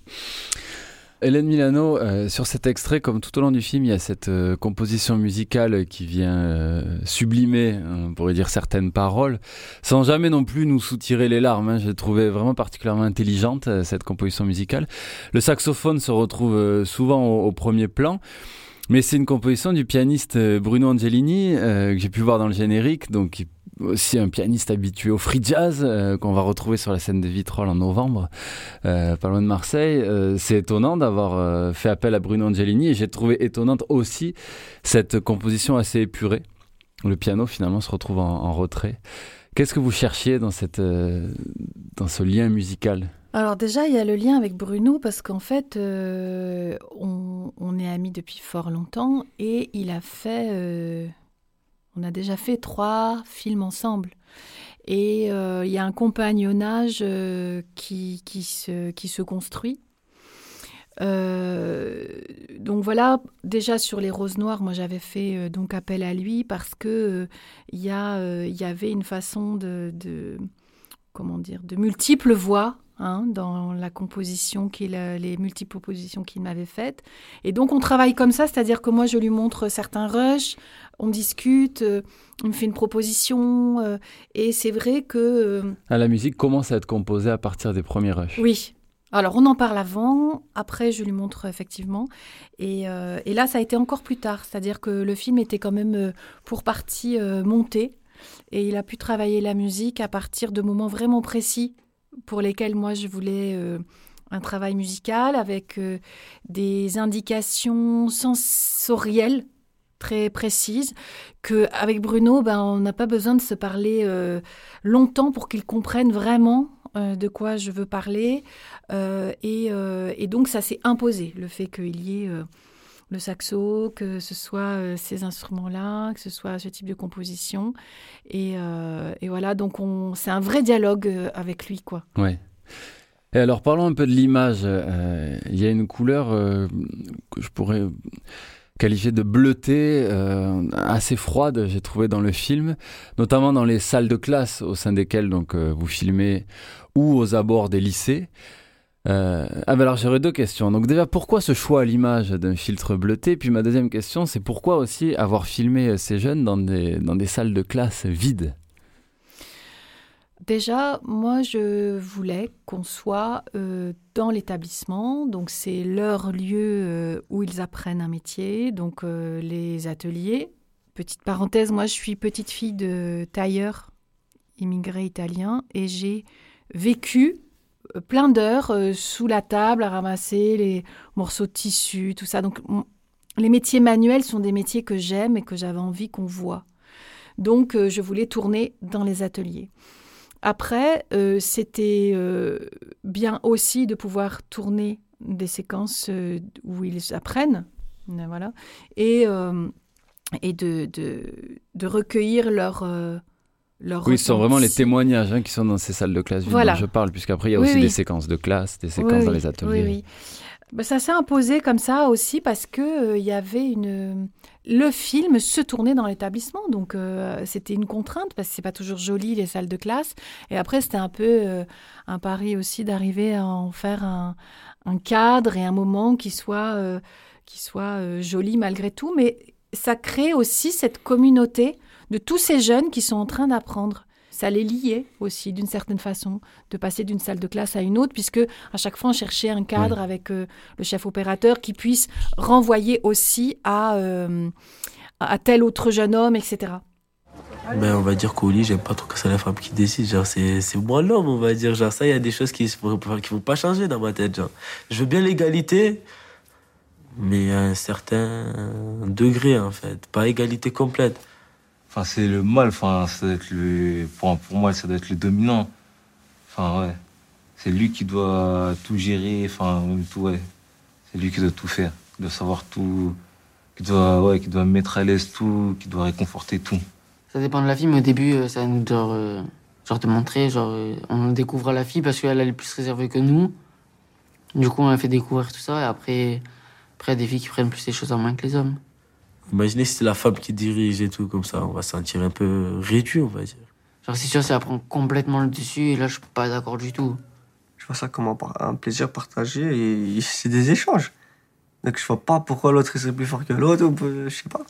Hélène Milano, euh, sur cet extrait, comme tout au long du film, il y a cette euh, composition musicale qui vient euh, sublimer, on pourrait dire, certaines paroles, sans jamais non plus nous soutirer les larmes. hein. Je l'ai trouvée vraiment particulièrement intelligente, cette composition musicale. Le saxophone se retrouve souvent au premier plan. Mais c'est une composition du pianiste euh, Bruno Angelini, euh, que j'ai pu voir dans le générique, donc aussi un pianiste habitué au free jazz, euh, qu'on va retrouver sur la scène de Vitrolles en novembre, pas loin de Marseille. C'est étonnant d'avoir fait appel à Bruno Angelini, et j'ai trouvé étonnante aussi cette composition assez épurée. Le piano finalement se retrouve en, retrait. Qu'est-ce que vous cherchiez dans ce lien musical? Alors déjà, il y a le lien avec Bruno parce qu'en fait, euh, on, est amis depuis fort longtemps et il a fait, euh, on a déjà fait trois films ensemble. Et euh, il y a un compagnonnage qui, qui, se, qui se construit. Donc voilà, déjà sur les roses noires, moi j'avais fait donc appel à lui parce que il y, y avait une façon de, de comment dire, de multiples voix hein, dans la composition, qu'il, a- les multiples propositions qu'il m'avait faites. Et donc on travaille comme ça, c'est-à-dire que moi je lui montre certains rushs, on discute, euh, il me fait une proposition, euh, et c'est vrai que... euh, Ah, La musique commence à être composée à partir des premiers rushs. oui. Alors, on en parle avant, après, je lui montre effectivement. Et, euh, et là, ça a été encore plus tard. C'est-à-dire que le film était quand même euh, pour partie euh, monté. Et il a pu travailler la musique à partir de moments vraiment précis pour lesquels moi, je voulais euh, un travail musical avec euh, des indications sensorielles très précises que avec Bruno ben on n'a pas besoin de se parler euh, longtemps pour qu'il comprenne vraiment de quoi je veux parler. Et, donc ça s'est imposé le fait qu'il y ait le saxo que ce soit euh, ces instruments là que ce soit ce type de composition et, euh, voilà donc on c'est un vrai dialogue euh, avec lui quoi Ouais. Et alors parlons un peu de l'image. Il y a une couleur que je pourrais qualifiée de bleutée, assez froide, j'ai trouvé dans le film, notamment dans les salles de classe au sein desquelles donc vous filmez ou aux abords des lycées. Euh, ah ben alors j'aurais deux questions. Donc déjà pourquoi ce choix à l'image d'un filtre bleuté? Puis ma deuxième question c'est pourquoi aussi avoir filmé ces jeunes dans des, dans des salles de classe vides? Déjà, moi, je voulais qu'on soit euh, dans l'établissement. Donc, c'est leur lieu euh, où ils apprennent un métier, donc les ateliers. Petite parenthèse, moi, je suis petite fille de tailleur immigré italien et j'ai vécu plein d'heures sous la table à ramasser les morceaux de tissu, tout ça. Donc, les métiers manuels sont des métiers que j'aime et que j'avais envie qu'on voit. Donc, je voulais tourner dans les ateliers. Après, euh, c'était euh, bien aussi de pouvoir tourner des séquences euh, où ils apprennent, voilà, et, et de, de, de, recueillir leur... leur oui, ce sont vraiment les témoignages hein, qui sont dans ces salles de classe voilà. dont je parle, puisqu'après il y a aussi des séquences de classe, des séquences dans les ateliers. Oui, oui. Bah, ça s'est imposé comme ça aussi parce que il y avait une le film se tournait dans l'établissement, donc euh, c'était une contrainte parce que c'est pas toujours joli les salles de classe. Et après c'était un peu euh, un pari aussi d'arriver à en faire un, cadre et un moment qui soit euh, qui soit joli malgré tout, mais ça crée aussi cette communauté de tous ces jeunes qui sont en train d'apprendre ça les liait aussi d'une certaine façon de passer d'une salle de classe à une autre, puisque à chaque fois on cherchait un cadre avec euh, le chef opérateur qui puisse renvoyer aussi à, euh, à tel autre jeune homme, etc. Ben, on va dire qu'au lit, j'aime pas trop que c'est la femme qui décide. Genre, c'est, c'est moi l'homme, on va dire. Genre, ça, il y a des choses qui ne vont pas changer dans ma tête. Genre, je veux bien l'égalité, mais à un certain degré, en fait. Pas égalité complète. C'est le mal, enfin, ça doit le, pour, moi, ça doit être le dominant. Enfin. C'est lui qui doit tout gérer, enfin, tout, ouais. C'est lui qui doit tout faire, qui doit savoir tout, qui doit, ouais, qui doit mettre à l'aise tout, qui doit réconforter tout. Ça dépend de la fille, mais au début, euh, ça nous genre, euh, genre de montrer, euh, on découvre la fille parce qu'elle est plus réservée que nous. Du coup, on a fait découvrir tout ça, et après, après, il y a des filles qui prennent plus les choses en main que les hommes. Imaginez si c'est la femme qui dirige et tout, comme ça, on va se sentir un peu réduit, on va dire. Genre, c'est sûr, ça prend complètement le dessus, et là, je suis pas d'accord du tout. Je vois ça comme un, plaisir partagé, et c'est des échanges. Donc, je vois pas pourquoi l'autre serait plus fort que l'autre, ou je sais pas.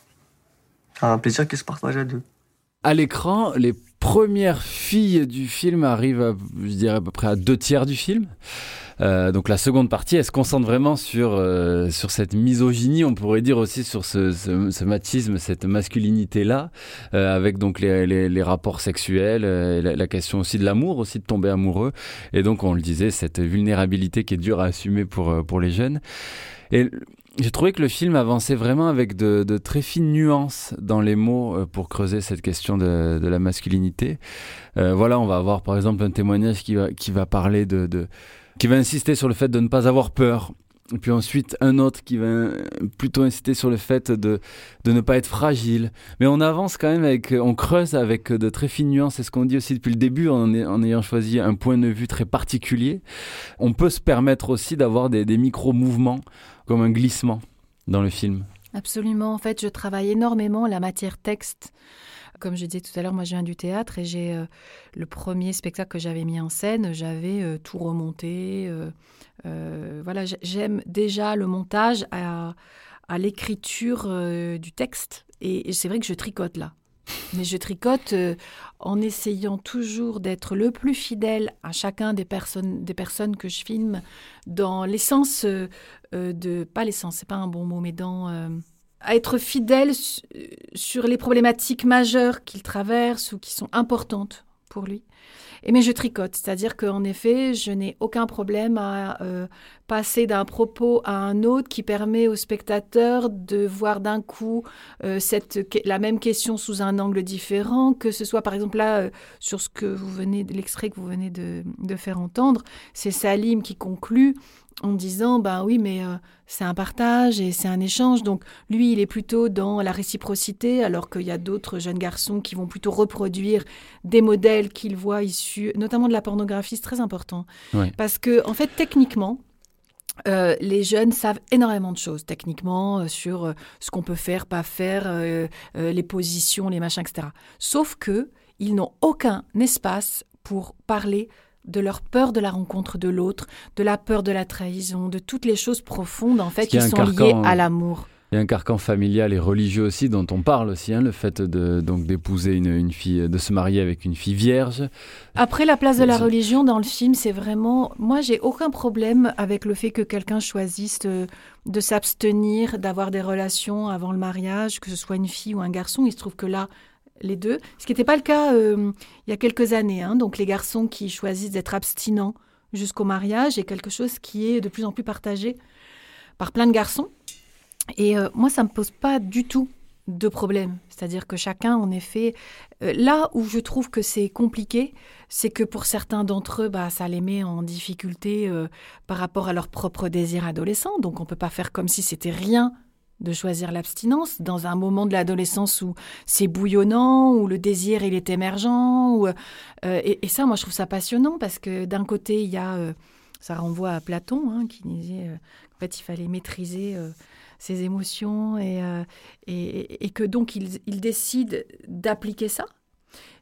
C'est un plaisir qui se partage à deux. À l'écran, les premières filles du film arrivent, je dirais, à peu près à deux tiers du film. Euh, donc la seconde partie, elle se concentre vraiment sur, euh, sur cette misogynie, on pourrait dire aussi sur ce, ce, ce machisme, cette masculinité-là, euh, avec donc les, les, les rapports sexuels, euh, la, la, question aussi de l'amour, aussi de tomber amoureux, et donc on le disait, cette vulnérabilité qui est dure à assumer pour, euh, pour les jeunes. Et j'ai trouvé que le film avançait vraiment avec de, de, très fines nuances dans les mots pour creuser cette question de, de la masculinité. Euh, voilà, on va avoir par exemple un témoignage qui va, qui va parler de, de, qui va insister sur le fait de ne pas avoir peur. Et puis ensuite, un autre qui va plutôt insister sur le fait de, de ne pas être fragile. Mais on avance quand même on creuse avec de très fines nuances. C'est ce qu'on dit aussi depuis le début en, en, ayant choisi un point de vue très particulier. On peut se permettre aussi d'avoir des, des micro-mouvements comme un glissement dans le film. Absolument. En fait, je travaille énormément la matière texte. Comme je disais tout à l'heure, moi je viens du théâtre et j'ai euh, le premier spectacle que j'avais mis en scène, j'avais euh, tout remonté. Euh, voilà, j'aime déjà le montage à, l'écriture du texte et, et c'est vrai que je tricote là. Mais je tricote en essayant toujours d'être le plus fidèle à chacun des personnes, des personnes que je filme, dans l'essence de, pas l'essence, c'est pas un bon mot, mais dans à être fidèle sur les problématiques majeures qu'il traverse ou qui sont importantes pour lui. Et mais je tricote, c'est-à-dire qu'en effet, je n'ai aucun problème à euh, passer d'un propos à un autre qui permet au spectateur de voir d'un coup euh, cette, la même question sous un angle différent, que ce soit par exemple là euh, sur ce que vous venez, l'extrait que vous venez de, de faire entendre, c'est Salim qui conclut en disant ben oui mais euh, c'est un partage et c'est un échange donc lui il est plutôt dans la réciprocité alors qu'il y a d'autres jeunes garçons qui vont plutôt reproduire des modèles qu'ils voient issus notamment de la pornographie c'est très important ouais. parce que en fait techniquement euh, les jeunes savent énormément de choses techniquement euh, sur euh, ce qu'on peut faire, pas faire, les positions, les machins, etc. Sauf que ils n'ont aucun espace pour parler de leur peur de la rencontre de l'autre, de la peur de la trahison, de toutes les choses profondes en fait qui sont carcan, liées euh, à l'amour. Il y a un carcan familial et religieux aussi dont on parle aussi, hein, le fait de donc d'épouser une, une fille, de se marier avec une fille vierge. Après, la place de la religion dans le film, c'est vraiment. Moi, j'ai aucun problème avec le fait que quelqu'un choisisse de, de s'abstenir d'avoir des relations avant le mariage, que ce soit une fille ou un garçon. Il se trouve que là, les deux. Ce qui n'était pas le cas euh, il y a quelques années. hein. Donc, les garçons qui choisissent d'être abstinents jusqu'au mariage est quelque chose qui est de plus en plus partagé par plein de garçons. Et euh, moi, ça me pose pas du tout de problème. C'est-à-dire que chacun, en effet, euh, là où je trouve que c'est compliqué, c'est que pour certains d'entre eux, bah, ça les met en difficulté euh, par rapport à leur propre désir adolescent. Donc on peut pas faire comme si c'était rien de choisir l'abstinence dans un moment de l'adolescence où c'est bouillonnant, où le désir il est émergent. Et, ça, moi, je trouve ça passionnant parce que d'un côté, il y a, ça renvoie à Platon hein, qui disait qu'en fait, il fallait maîtriser ses émotions et, euh, et, et que donc il, il décide d'appliquer ça.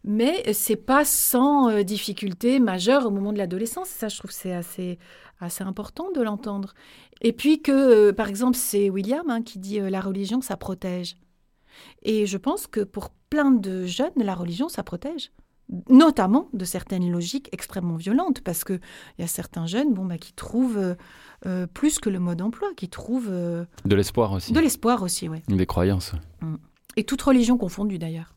Mais c'est pas sans euh, difficulté majeure au moment de l'adolescence. Ça, je trouve c'est assez, assez important de l'entendre. Et puis que, euh, par exemple, c'est William hein, qui dit la religion, ça protège. Et je pense que pour plein de jeunes, la religion, ça protège. Notamment de certaines logiques extrêmement violentes, parce qu'il y a certains jeunes bon, bah, qui trouvent euh, euh, plus que le mode d'emploi, qui trouvent euh, De l'espoir aussi. de l'espoir aussi, oui. Des croyances. Et toute religion confondue d'ailleurs.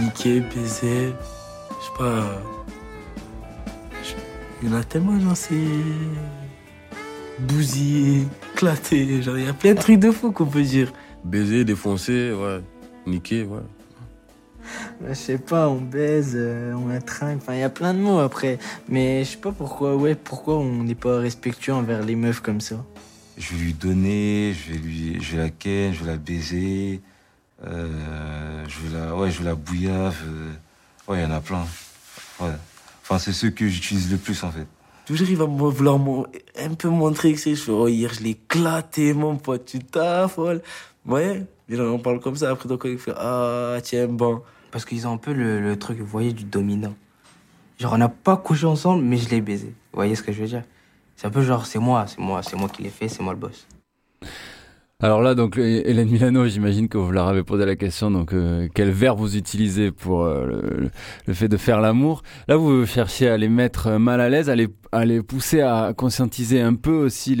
Niquer, baiser, je sais pas. Il y en a tellement, genre, c'est. Bousiller, éclater, genre, il y a plein de trucs de fou qu'on peut dire. Baiser, défoncer, ouais. Niquer, ouais. Bah, Je sais pas, on baise, euh, on attrape, enfin il y a plein de mots après. Mais je sais pas pourquoi, ouais, pourquoi on n'est pas respectueux envers les meufs comme ça. Je vais lui donner, je vais lui, je vais la ken, je vais la baiser, euh, je vais la, ouais, je vais la bouillave. euh, ouais, il y en a plein. Ouais. Enfin, c'est ceux que j'utilise le plus en fait. Toujours, il va me vouloir mon- un peu montrer que c'est. Je fais, oh, hier, je l'ai éclaté, mon pote, tu t'affoles. Ouais, là, on parle comme ça, après, donc, il fait, ah, tiens, bon. Parce qu'ils ont un peu le, le truc, vous voyez, du dominant. Genre, on n'a pas couché ensemble, mais je l'ai baisé. Vous voyez ce que je veux dire? C'est un peu genre, c'est moi, c'est moi, c'est moi qui l'ai fait, c'est moi le boss. Alors là, donc Hélène Milano, j'imagine que vous leur avez posé la question. Donc, euh, quel verbe vous utilisez pour euh, le, fait de faire l'amour? Là, vous cherchez à les mettre mal à l'aise, à les, pousser à conscientiser un peu aussi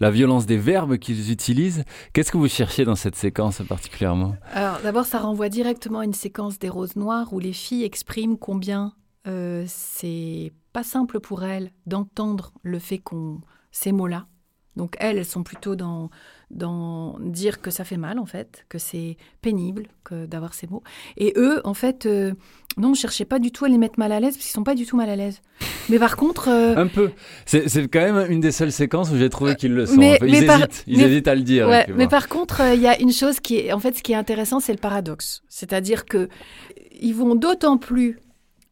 la violence des verbes qu'ils utilisent. Qu'est-ce que vous cherchez dans cette séquence particulièrement? Alors d'abord, ça renvoie directement à une séquence des roses noires où les filles expriment combien euh, c'est pas simple pour elles d'entendre le fait qu'on ces mots-là. Donc elles, elles sont plutôt dans dans dire que ça fait mal en fait, que c'est pénible que d'avoir ces mots. Et eux, en fait, euh, non, je cherchais pas du tout à les mettre mal à l'aise parce qu'ils sont pas du tout mal à l'aise. Mais par contre, euh, Un peu. C'est c'est quand même une des seules séquences où j'ai trouvé qu'ils le sont. Mais- peu. Ils par- hésitent. Ils mais- hésitent à le dire. Ouais, tu mais par contre, euh, il y a une chose qui est, en fait, ce qui est intéressant, c'est le paradoxe. C'est-à-dire que ils vont d'autant plus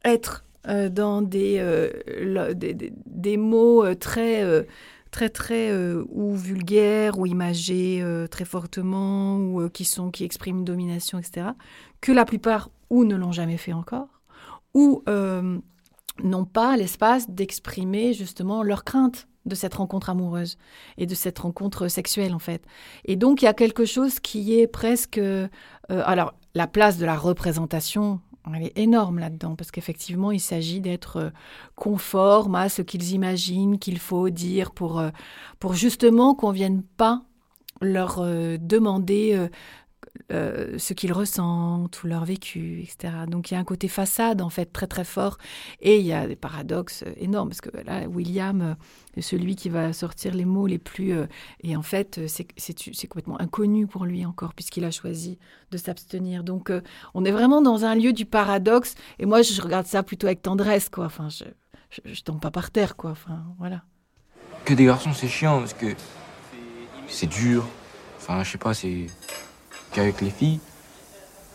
être dans des, euh, des, des- des mots très, très, très euh, ou vulgaires ou imagés euh, très fortement ou euh, qui sont, qui expriment une domination, etc. Que la plupart ou ne l'ont jamais fait encore ou n'ont pas l'espace d'exprimer justement leurs craintes de cette rencontre amoureuse et de cette rencontre sexuelle en fait. Et donc il y a quelque chose qui est presque... alors la place de la représentation, elle est énorme là-dedans parce qu'effectivement il s'agit d'être euh, conforme à ce qu'ils imaginent qu'il faut dire pour, euh, pour justement qu'on vienne pas leur euh, demander euh, ce qu'ils ressentent ou leur vécu, etc. Donc il y a un côté façade en fait très très fort et il y a des paradoxes euh, énormes parce que là William euh, celui qui va sortir les mots les plus et en fait c'est complètement inconnu pour lui encore puisqu'il a choisi de s'abstenir. Donc on est vraiment dans un lieu du paradoxe et moi je regarde ça plutôt avec tendresse quoi. Enfin je je, je tombe pas par terre quoi. Enfin voilà. Que des garçons, c'est chiant parce que c'est dur. Enfin, je sais pas, c'est. Qu'avec les filles,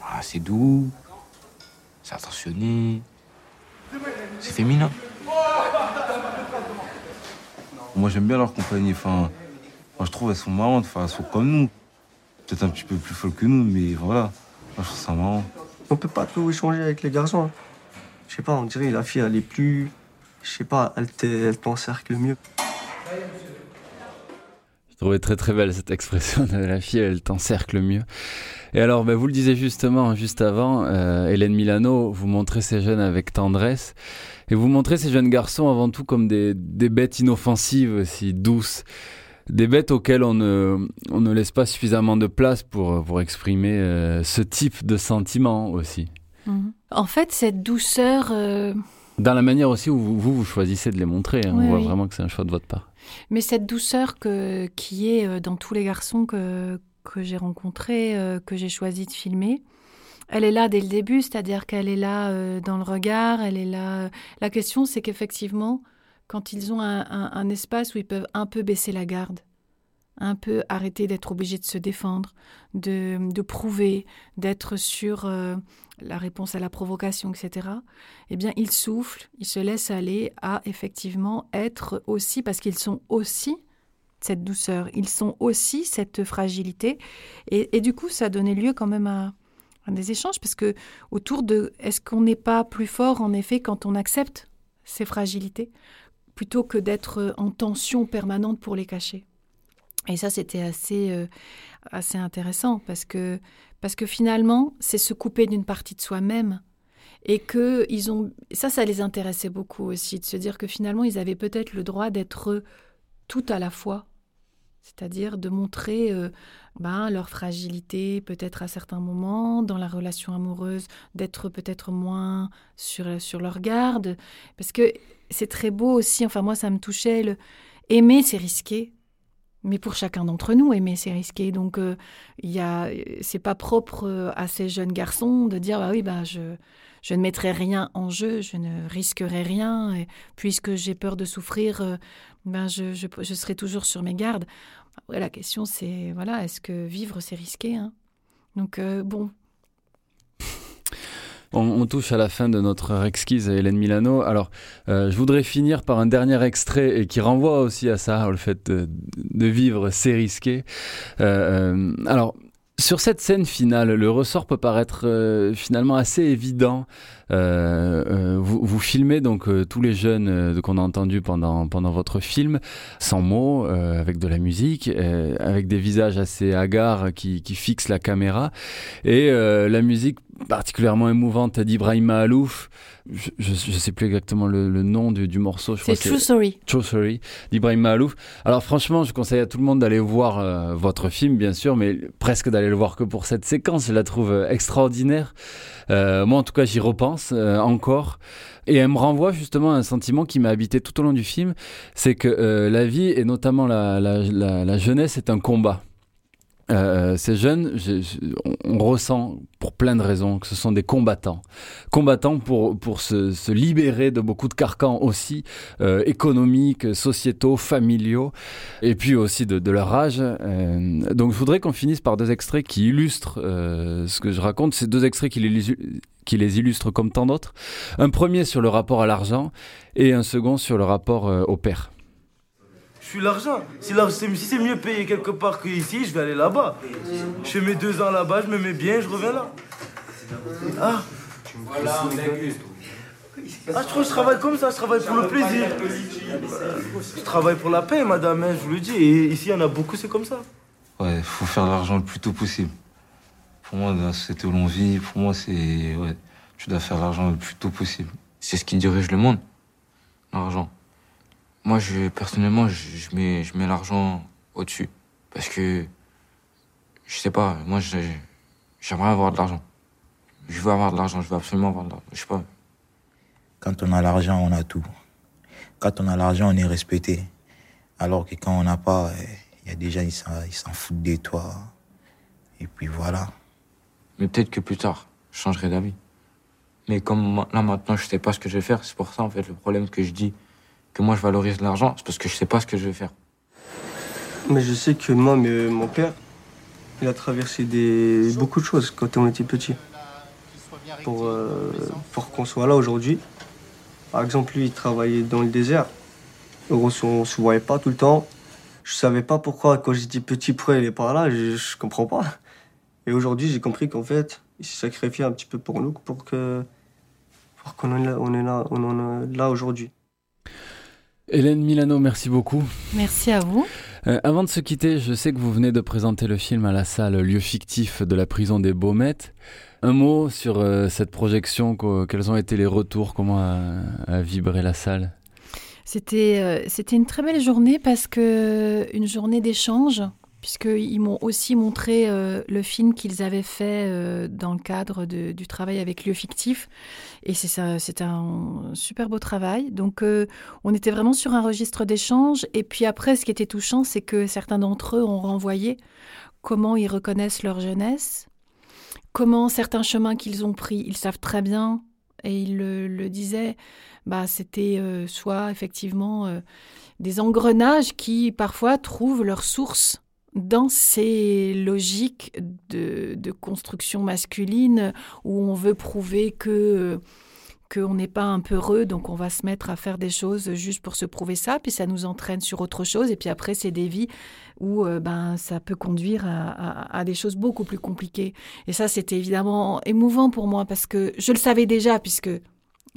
ah, c'est doux, c'est attentionné, c'est féminin. Moi, j'aime bien leur compagnie. Enfin, moi, je trouve elles sont marrantes. Enfin, elles sont comme nous. Peut-être un petit peu plus folles que nous, mais voilà. Moi, je trouve ça marrant. On peut pas trop échanger avec les garçons. hein. Je sais pas, on dirait la fille, elle est plus. Je sais pas, elle t'encercle mieux. Je trouvais très très belle cette expression de la fille, elle t'encercle mieux. Et alors, ben, vous le disiez justement, juste avant, euh, Hélène Milano, vous montrez ces jeunes avec tendresse, et vous montrez ces jeunes garçons avant tout comme des, des bêtes inoffensives aussi, douces, des bêtes auxquelles on ne, on ne laisse pas suffisamment de place pour, pour exprimer euh, ce type de sentiment aussi. Mhm. En fait, cette douceur, euh, Dans la manière aussi où vous, vous, vous choisissez de les montrer, hein, Oui, on voit oui. vraiment que c'est un choix de votre part. Mais cette douceur qui est euh, dans tous les garçons que, que j'ai rencontrés, euh, que j'ai choisi de filmer, elle est là dès le début, c'est-à-dire qu'elle est là euh, dans le regard, elle est là. La question, c'est qu'effectivement, quand ils ont un, espace où ils peuvent un peu baisser la garde, un peu arrêter d'être obligés de se défendre, de, prouver, d'être sur la réponse à la provocation, etc., eh bien, ils soufflent, ils se laissent aller à effectivement être aussi, parce qu'ils sont aussi cette douceur, ils sont aussi cette fragilité. Et, du coup, ça a donné lieu quand même à, à des échanges, parce que autour de est-ce qu'on n'est pas plus fort, en effet, quand on accepte ces fragilités, plutôt que d'être en tension permanente pour les cacher? Et ça, c'était assez, euh, assez intéressant parce que, parce que finalement, c'est se couper d'une partie de soi-même. Et que ils ont. Ça, ça les intéressait beaucoup aussi, de se dire que finalement, ils avaient peut-être le droit d'être tout à la fois. C'est-à-dire de montrer euh, ben, leur fragilité, peut-être à certains moments, dans la relation amoureuse, d'être peut-être moins sur, sur leur garde. Parce que c'est très beau aussi, enfin, moi, ça me touchait. Aimer, c'est risqué. Mais pour chacun d'entre nous, aimer, c'est risqué. Donc, euh, il y a, c'est pas propre euh, à ces jeunes garçons de dire, bah oui, bah, je, je ne mettrai rien en jeu, je ne risquerai rien, puisque j'ai peur de souffrir, euh, ben je, je, serai toujours sur mes gardes. La question, c'est, voilà, est-ce que vivre, c'est risqué hein? Donc, euh, bon, On, touche à la fin de notre exquise, Hélène Milano. Alors, euh, je voudrais finir par un dernier extrait et qui renvoie aussi à ça, au fait de, vivre, c'est risqué. Euh, euh, alors, sur cette scène finale, le ressort peut paraître finalement assez évident. Vous, filmez donc tous les jeunes qu'on a entendus pendant, pendant votre film, sans mots, avec de la musique, avec des visages assez hagards qui, fixent la caméra, et la musique particulièrement émouvante d'Ibrahim Alouf. Je, je sais plus exactement le, le nom du, du morceau. je C'est True Story. True Story d'Ibrahim Malouf. Alors franchement, je conseille à tout le monde d'aller voir euh, votre film, bien sûr, mais presque d'aller le voir que pour cette séquence. Je la trouve euh, extraordinaire. Euh, moi, en tout cas, j'y repense euh, encore. Et elle me renvoie justement à un sentiment qui m'a habité tout au long du film, c'est que la vie, et notamment la, la, la, la jeunesse, est un combat. Euh, ces jeunes, je- je- on, ressent pour plein de raisons que ce sont des combattants. Combattants pour, pour se, se libérer de beaucoup de carcans aussi, euh, économiques, sociétaux, familiaux, et puis aussi de, de leur âge. Euh, donc je voudrais qu'on finisse par deux extraits qui illustrent euh, ce que je raconte. Ces deux extraits qui les, qui les illustrent comme tant d'autres. Un premier sur le rapport à l'argent et un second sur le rapport euh, au père. Suis l'argent. Si, c'est mieux payé quelque part qu'ici, je vais aller là-bas. Je fais mes deux ans là-bas, je me mets bien, je reviens là. Ah Ah, je trouve que je travaille comme ça, je travaille pour le plaisir. Je travaille pour la paix, madame, hein, je vous le dis. Et ici, il y en a beaucoup, c'est comme ça. Ouais, faut faire l'argent le plus tôt possible. Pour moi, dans la société où l'on vit, pour moi, c'est. Ouais, tu dois faire l'argent le plus tôt possible. C'est ce qui dirige le monde, l'argent. Moi, je, personnellement, je, je mets, je mets l'argent au-dessus. Parce que, je sais pas, moi, j'ai- j'aimerais avoir de l'argent. Je veux avoir de l'argent, je veux absolument avoir de l'argent. Je sais pas. Quand on a l'argent, on a tout. Quand on a l'argent, on est respecté. Alors que quand on n'a pas, eh, il y a des gens, ils s'en foutent de toi. Et puis voilà. Mais peut-être que plus tard, je changerai d'avis. Mais comme là, maintenant, je sais pas ce que je vais faire, c'est pour ça, en fait, le problème que je dis que moi, je valorise l'argent, c'est parce que je sais pas ce que je vais faire. Mais je sais que moi, mais mon père, il a traversé des, beaucoup de choses quand on était petit. Pour, euh, pour qu'on soit là aujourd'hui. Par exemple, lui, il travaillait dans le désert. On on se voyait pas tout le temps. Je savais pas pourquoi, quand j'étais petit, pourquoi il est par là, je, je comprends pas. Et aujourd'hui, j'ai compris qu'en fait, il s'est sacrifié un petit peu pour nous, pour que pour qu'on en est là, là aujourd'hui. Hélène Milano, merci beaucoup. Merci à vous. Euh, avant de se quitter, je sais que vous venez de présenter le film à la salle Lieu fictif de la prison des Baumettes. Un mot sur euh, cette projection, quels ont été les retours, comment a, a vibré la salle? C'était euh, c'était une très belle journée parce que une journée d'échange, puisqu'ils m'ont aussi montré euh, le film qu'ils avaient fait euh, dans le cadre du travail avec lieu fictif. Et c'est un super beau travail. Donc, euh, on était vraiment sur un registre d'échange. Et puis après, ce qui était touchant, c'est que certains d'entre eux ont renvoyé comment ils reconnaissent leur jeunesse, comment certains chemins qu'ils ont pris, ils savent très bien, et ils le, le disaient, bah, c'était soit effectivement des engrenages qui parfois trouvent leur source dans ces logiques de, construction masculine où on veut prouver que qu'on n'est pas un peu heureux, donc on va se mettre à faire des choses juste pour se prouver ça, puis ça nous entraîne sur autre chose, et puis après c'est des vies où euh, ben ça peut conduire à, des choses beaucoup plus compliquées. Et ça c'était évidemment émouvant pour moi parce que je le savais déjà puisque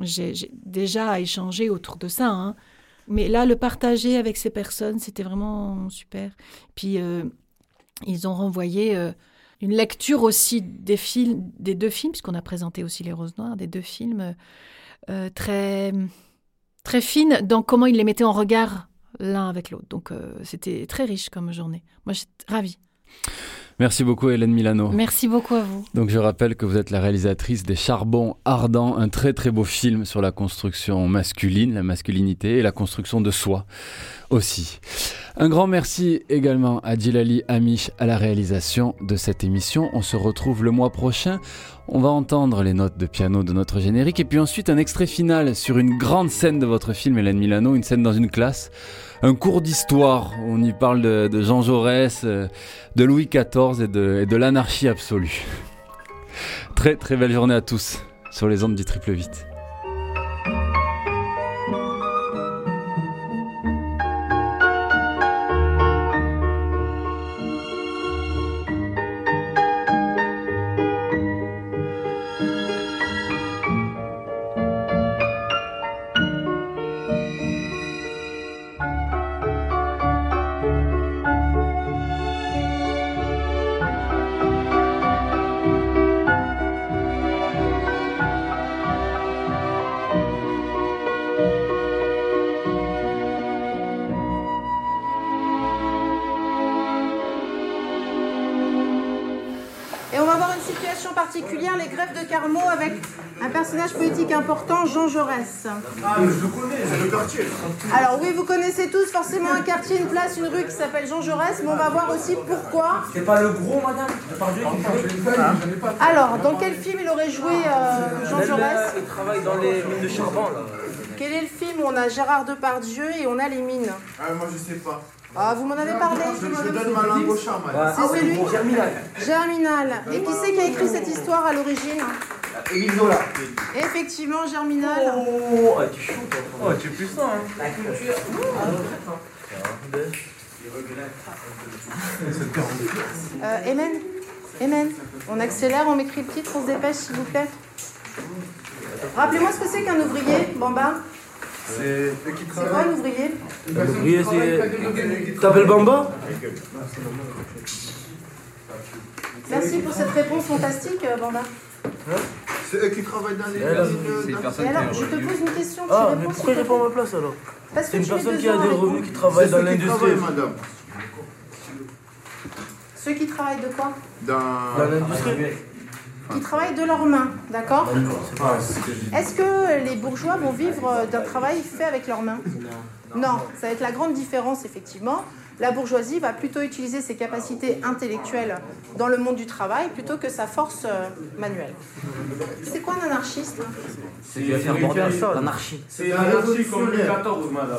j'ai j'ai déjà échangé autour de ça. hein. Mais là, le partager avec ces personnes, c'était vraiment super. Puis, euh, ils ont renvoyé euh, une lecture aussi des films, des deux films, puisqu'on a présenté aussi Les Roses Noires, des deux films euh, très, très fines dans comment ils les mettaient en regard l'un avec l'autre. Donc, c'était très riche comme journée. Moi, j'étais ravie. Merci beaucoup Hélène Milano. Merci beaucoup à vous. Donc je rappelle que vous êtes la réalisatrice des Charbons Ardents, un très très beau film sur la construction masculine, la masculinité et la construction de soi Un grand merci également à Djilali Amish à la réalisation de cette émission. On se retrouve le mois prochain. On va entendre les notes de piano de notre générique et puis ensuite un extrait final sur une grande scène de votre film Hélène Milano, une scène dans une classe, un cours d'histoire. On y parle de, Jean Jaurès, euh, de Louis XIV et de, et de l'anarchie absolue. Très très belle journée à tous sur les ondes du triple 8. Ah, mais je le connais, c'est le quartier. Alors oui, vous connaissez tous forcément un quartier, une place, une rue qui s'appelle Jean Jaurès, mais on va voir aussi pourquoi. C'est pas le gros, madame Depardieu qui jouait Alors, dans quel film il aurait joué euh, Jean Jaurès Il travaille dans les mines de charbon, là. Quel est le film où on a Gérard Depardieu et on a les mines? Ah, moi je sais pas. Ah, vous m'en avez parlé Je, je donne ma langue au chat, madame. C'est celui Germinal. Germinal. Et qui c'est qui a écrit cette histoire à l'origine? Effectivement, Germinal. Oh, ah, tu es chaud, toi. Oh, tu es puissant, hein. La culture. Euh, Emen Emen, on accélère, on m'écrit le titre, on se dépêche, s'il vous plaît. Rappelez-moi ce que c'est qu'un ouvrier, Bamba. C'est. C'est quoi un ouvrier? L'ouvrier, c'est. T'appelles Bamba? Merci pour cette réponse fantastique, euh, Bamba. C'est eux qui travaillent dans les usines Et alors, je te pose une question. tu Ah, réponds, mais pourquoi il répond à plaît ma place alors Parce que C'est une tu personne qui a à des revenus, qui travaille dans l'industrie. madame. Ceux qui travaillent de quoi Dans, Dans l'industrie. Qui travaillent de leurs mains, d'accord pas. Est-ce que les bourgeois vont vivre d'un travail fait avec leurs mains? Non, ça va être la grande différence, effectivement. La bourgeoisie va plutôt utiliser ses capacités intellectuelles dans le monde du travail plutôt que sa force euh, manuelle. C'est quoi un anarchiste? C'est l'anarchie. C'est la révolutionnaire.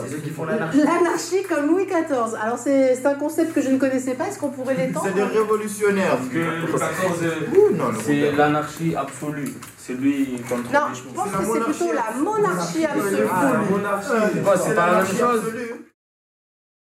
C'est ceux qui font l'anarchie. L'anarchie comme Louis XIV. Alors c'est c'est un concept que je ne connaissais pas, est-ce qu'on pourrait l'étendre? C'est des révolutionnaires. Parce que Louis XIV, non, c'est l'anarchie absolue. C'est lui qui contrôle Non, je pense que c'est plutôt la monarchie absolue. Ah, la monarchie. Ouais, c'est pas la même chose.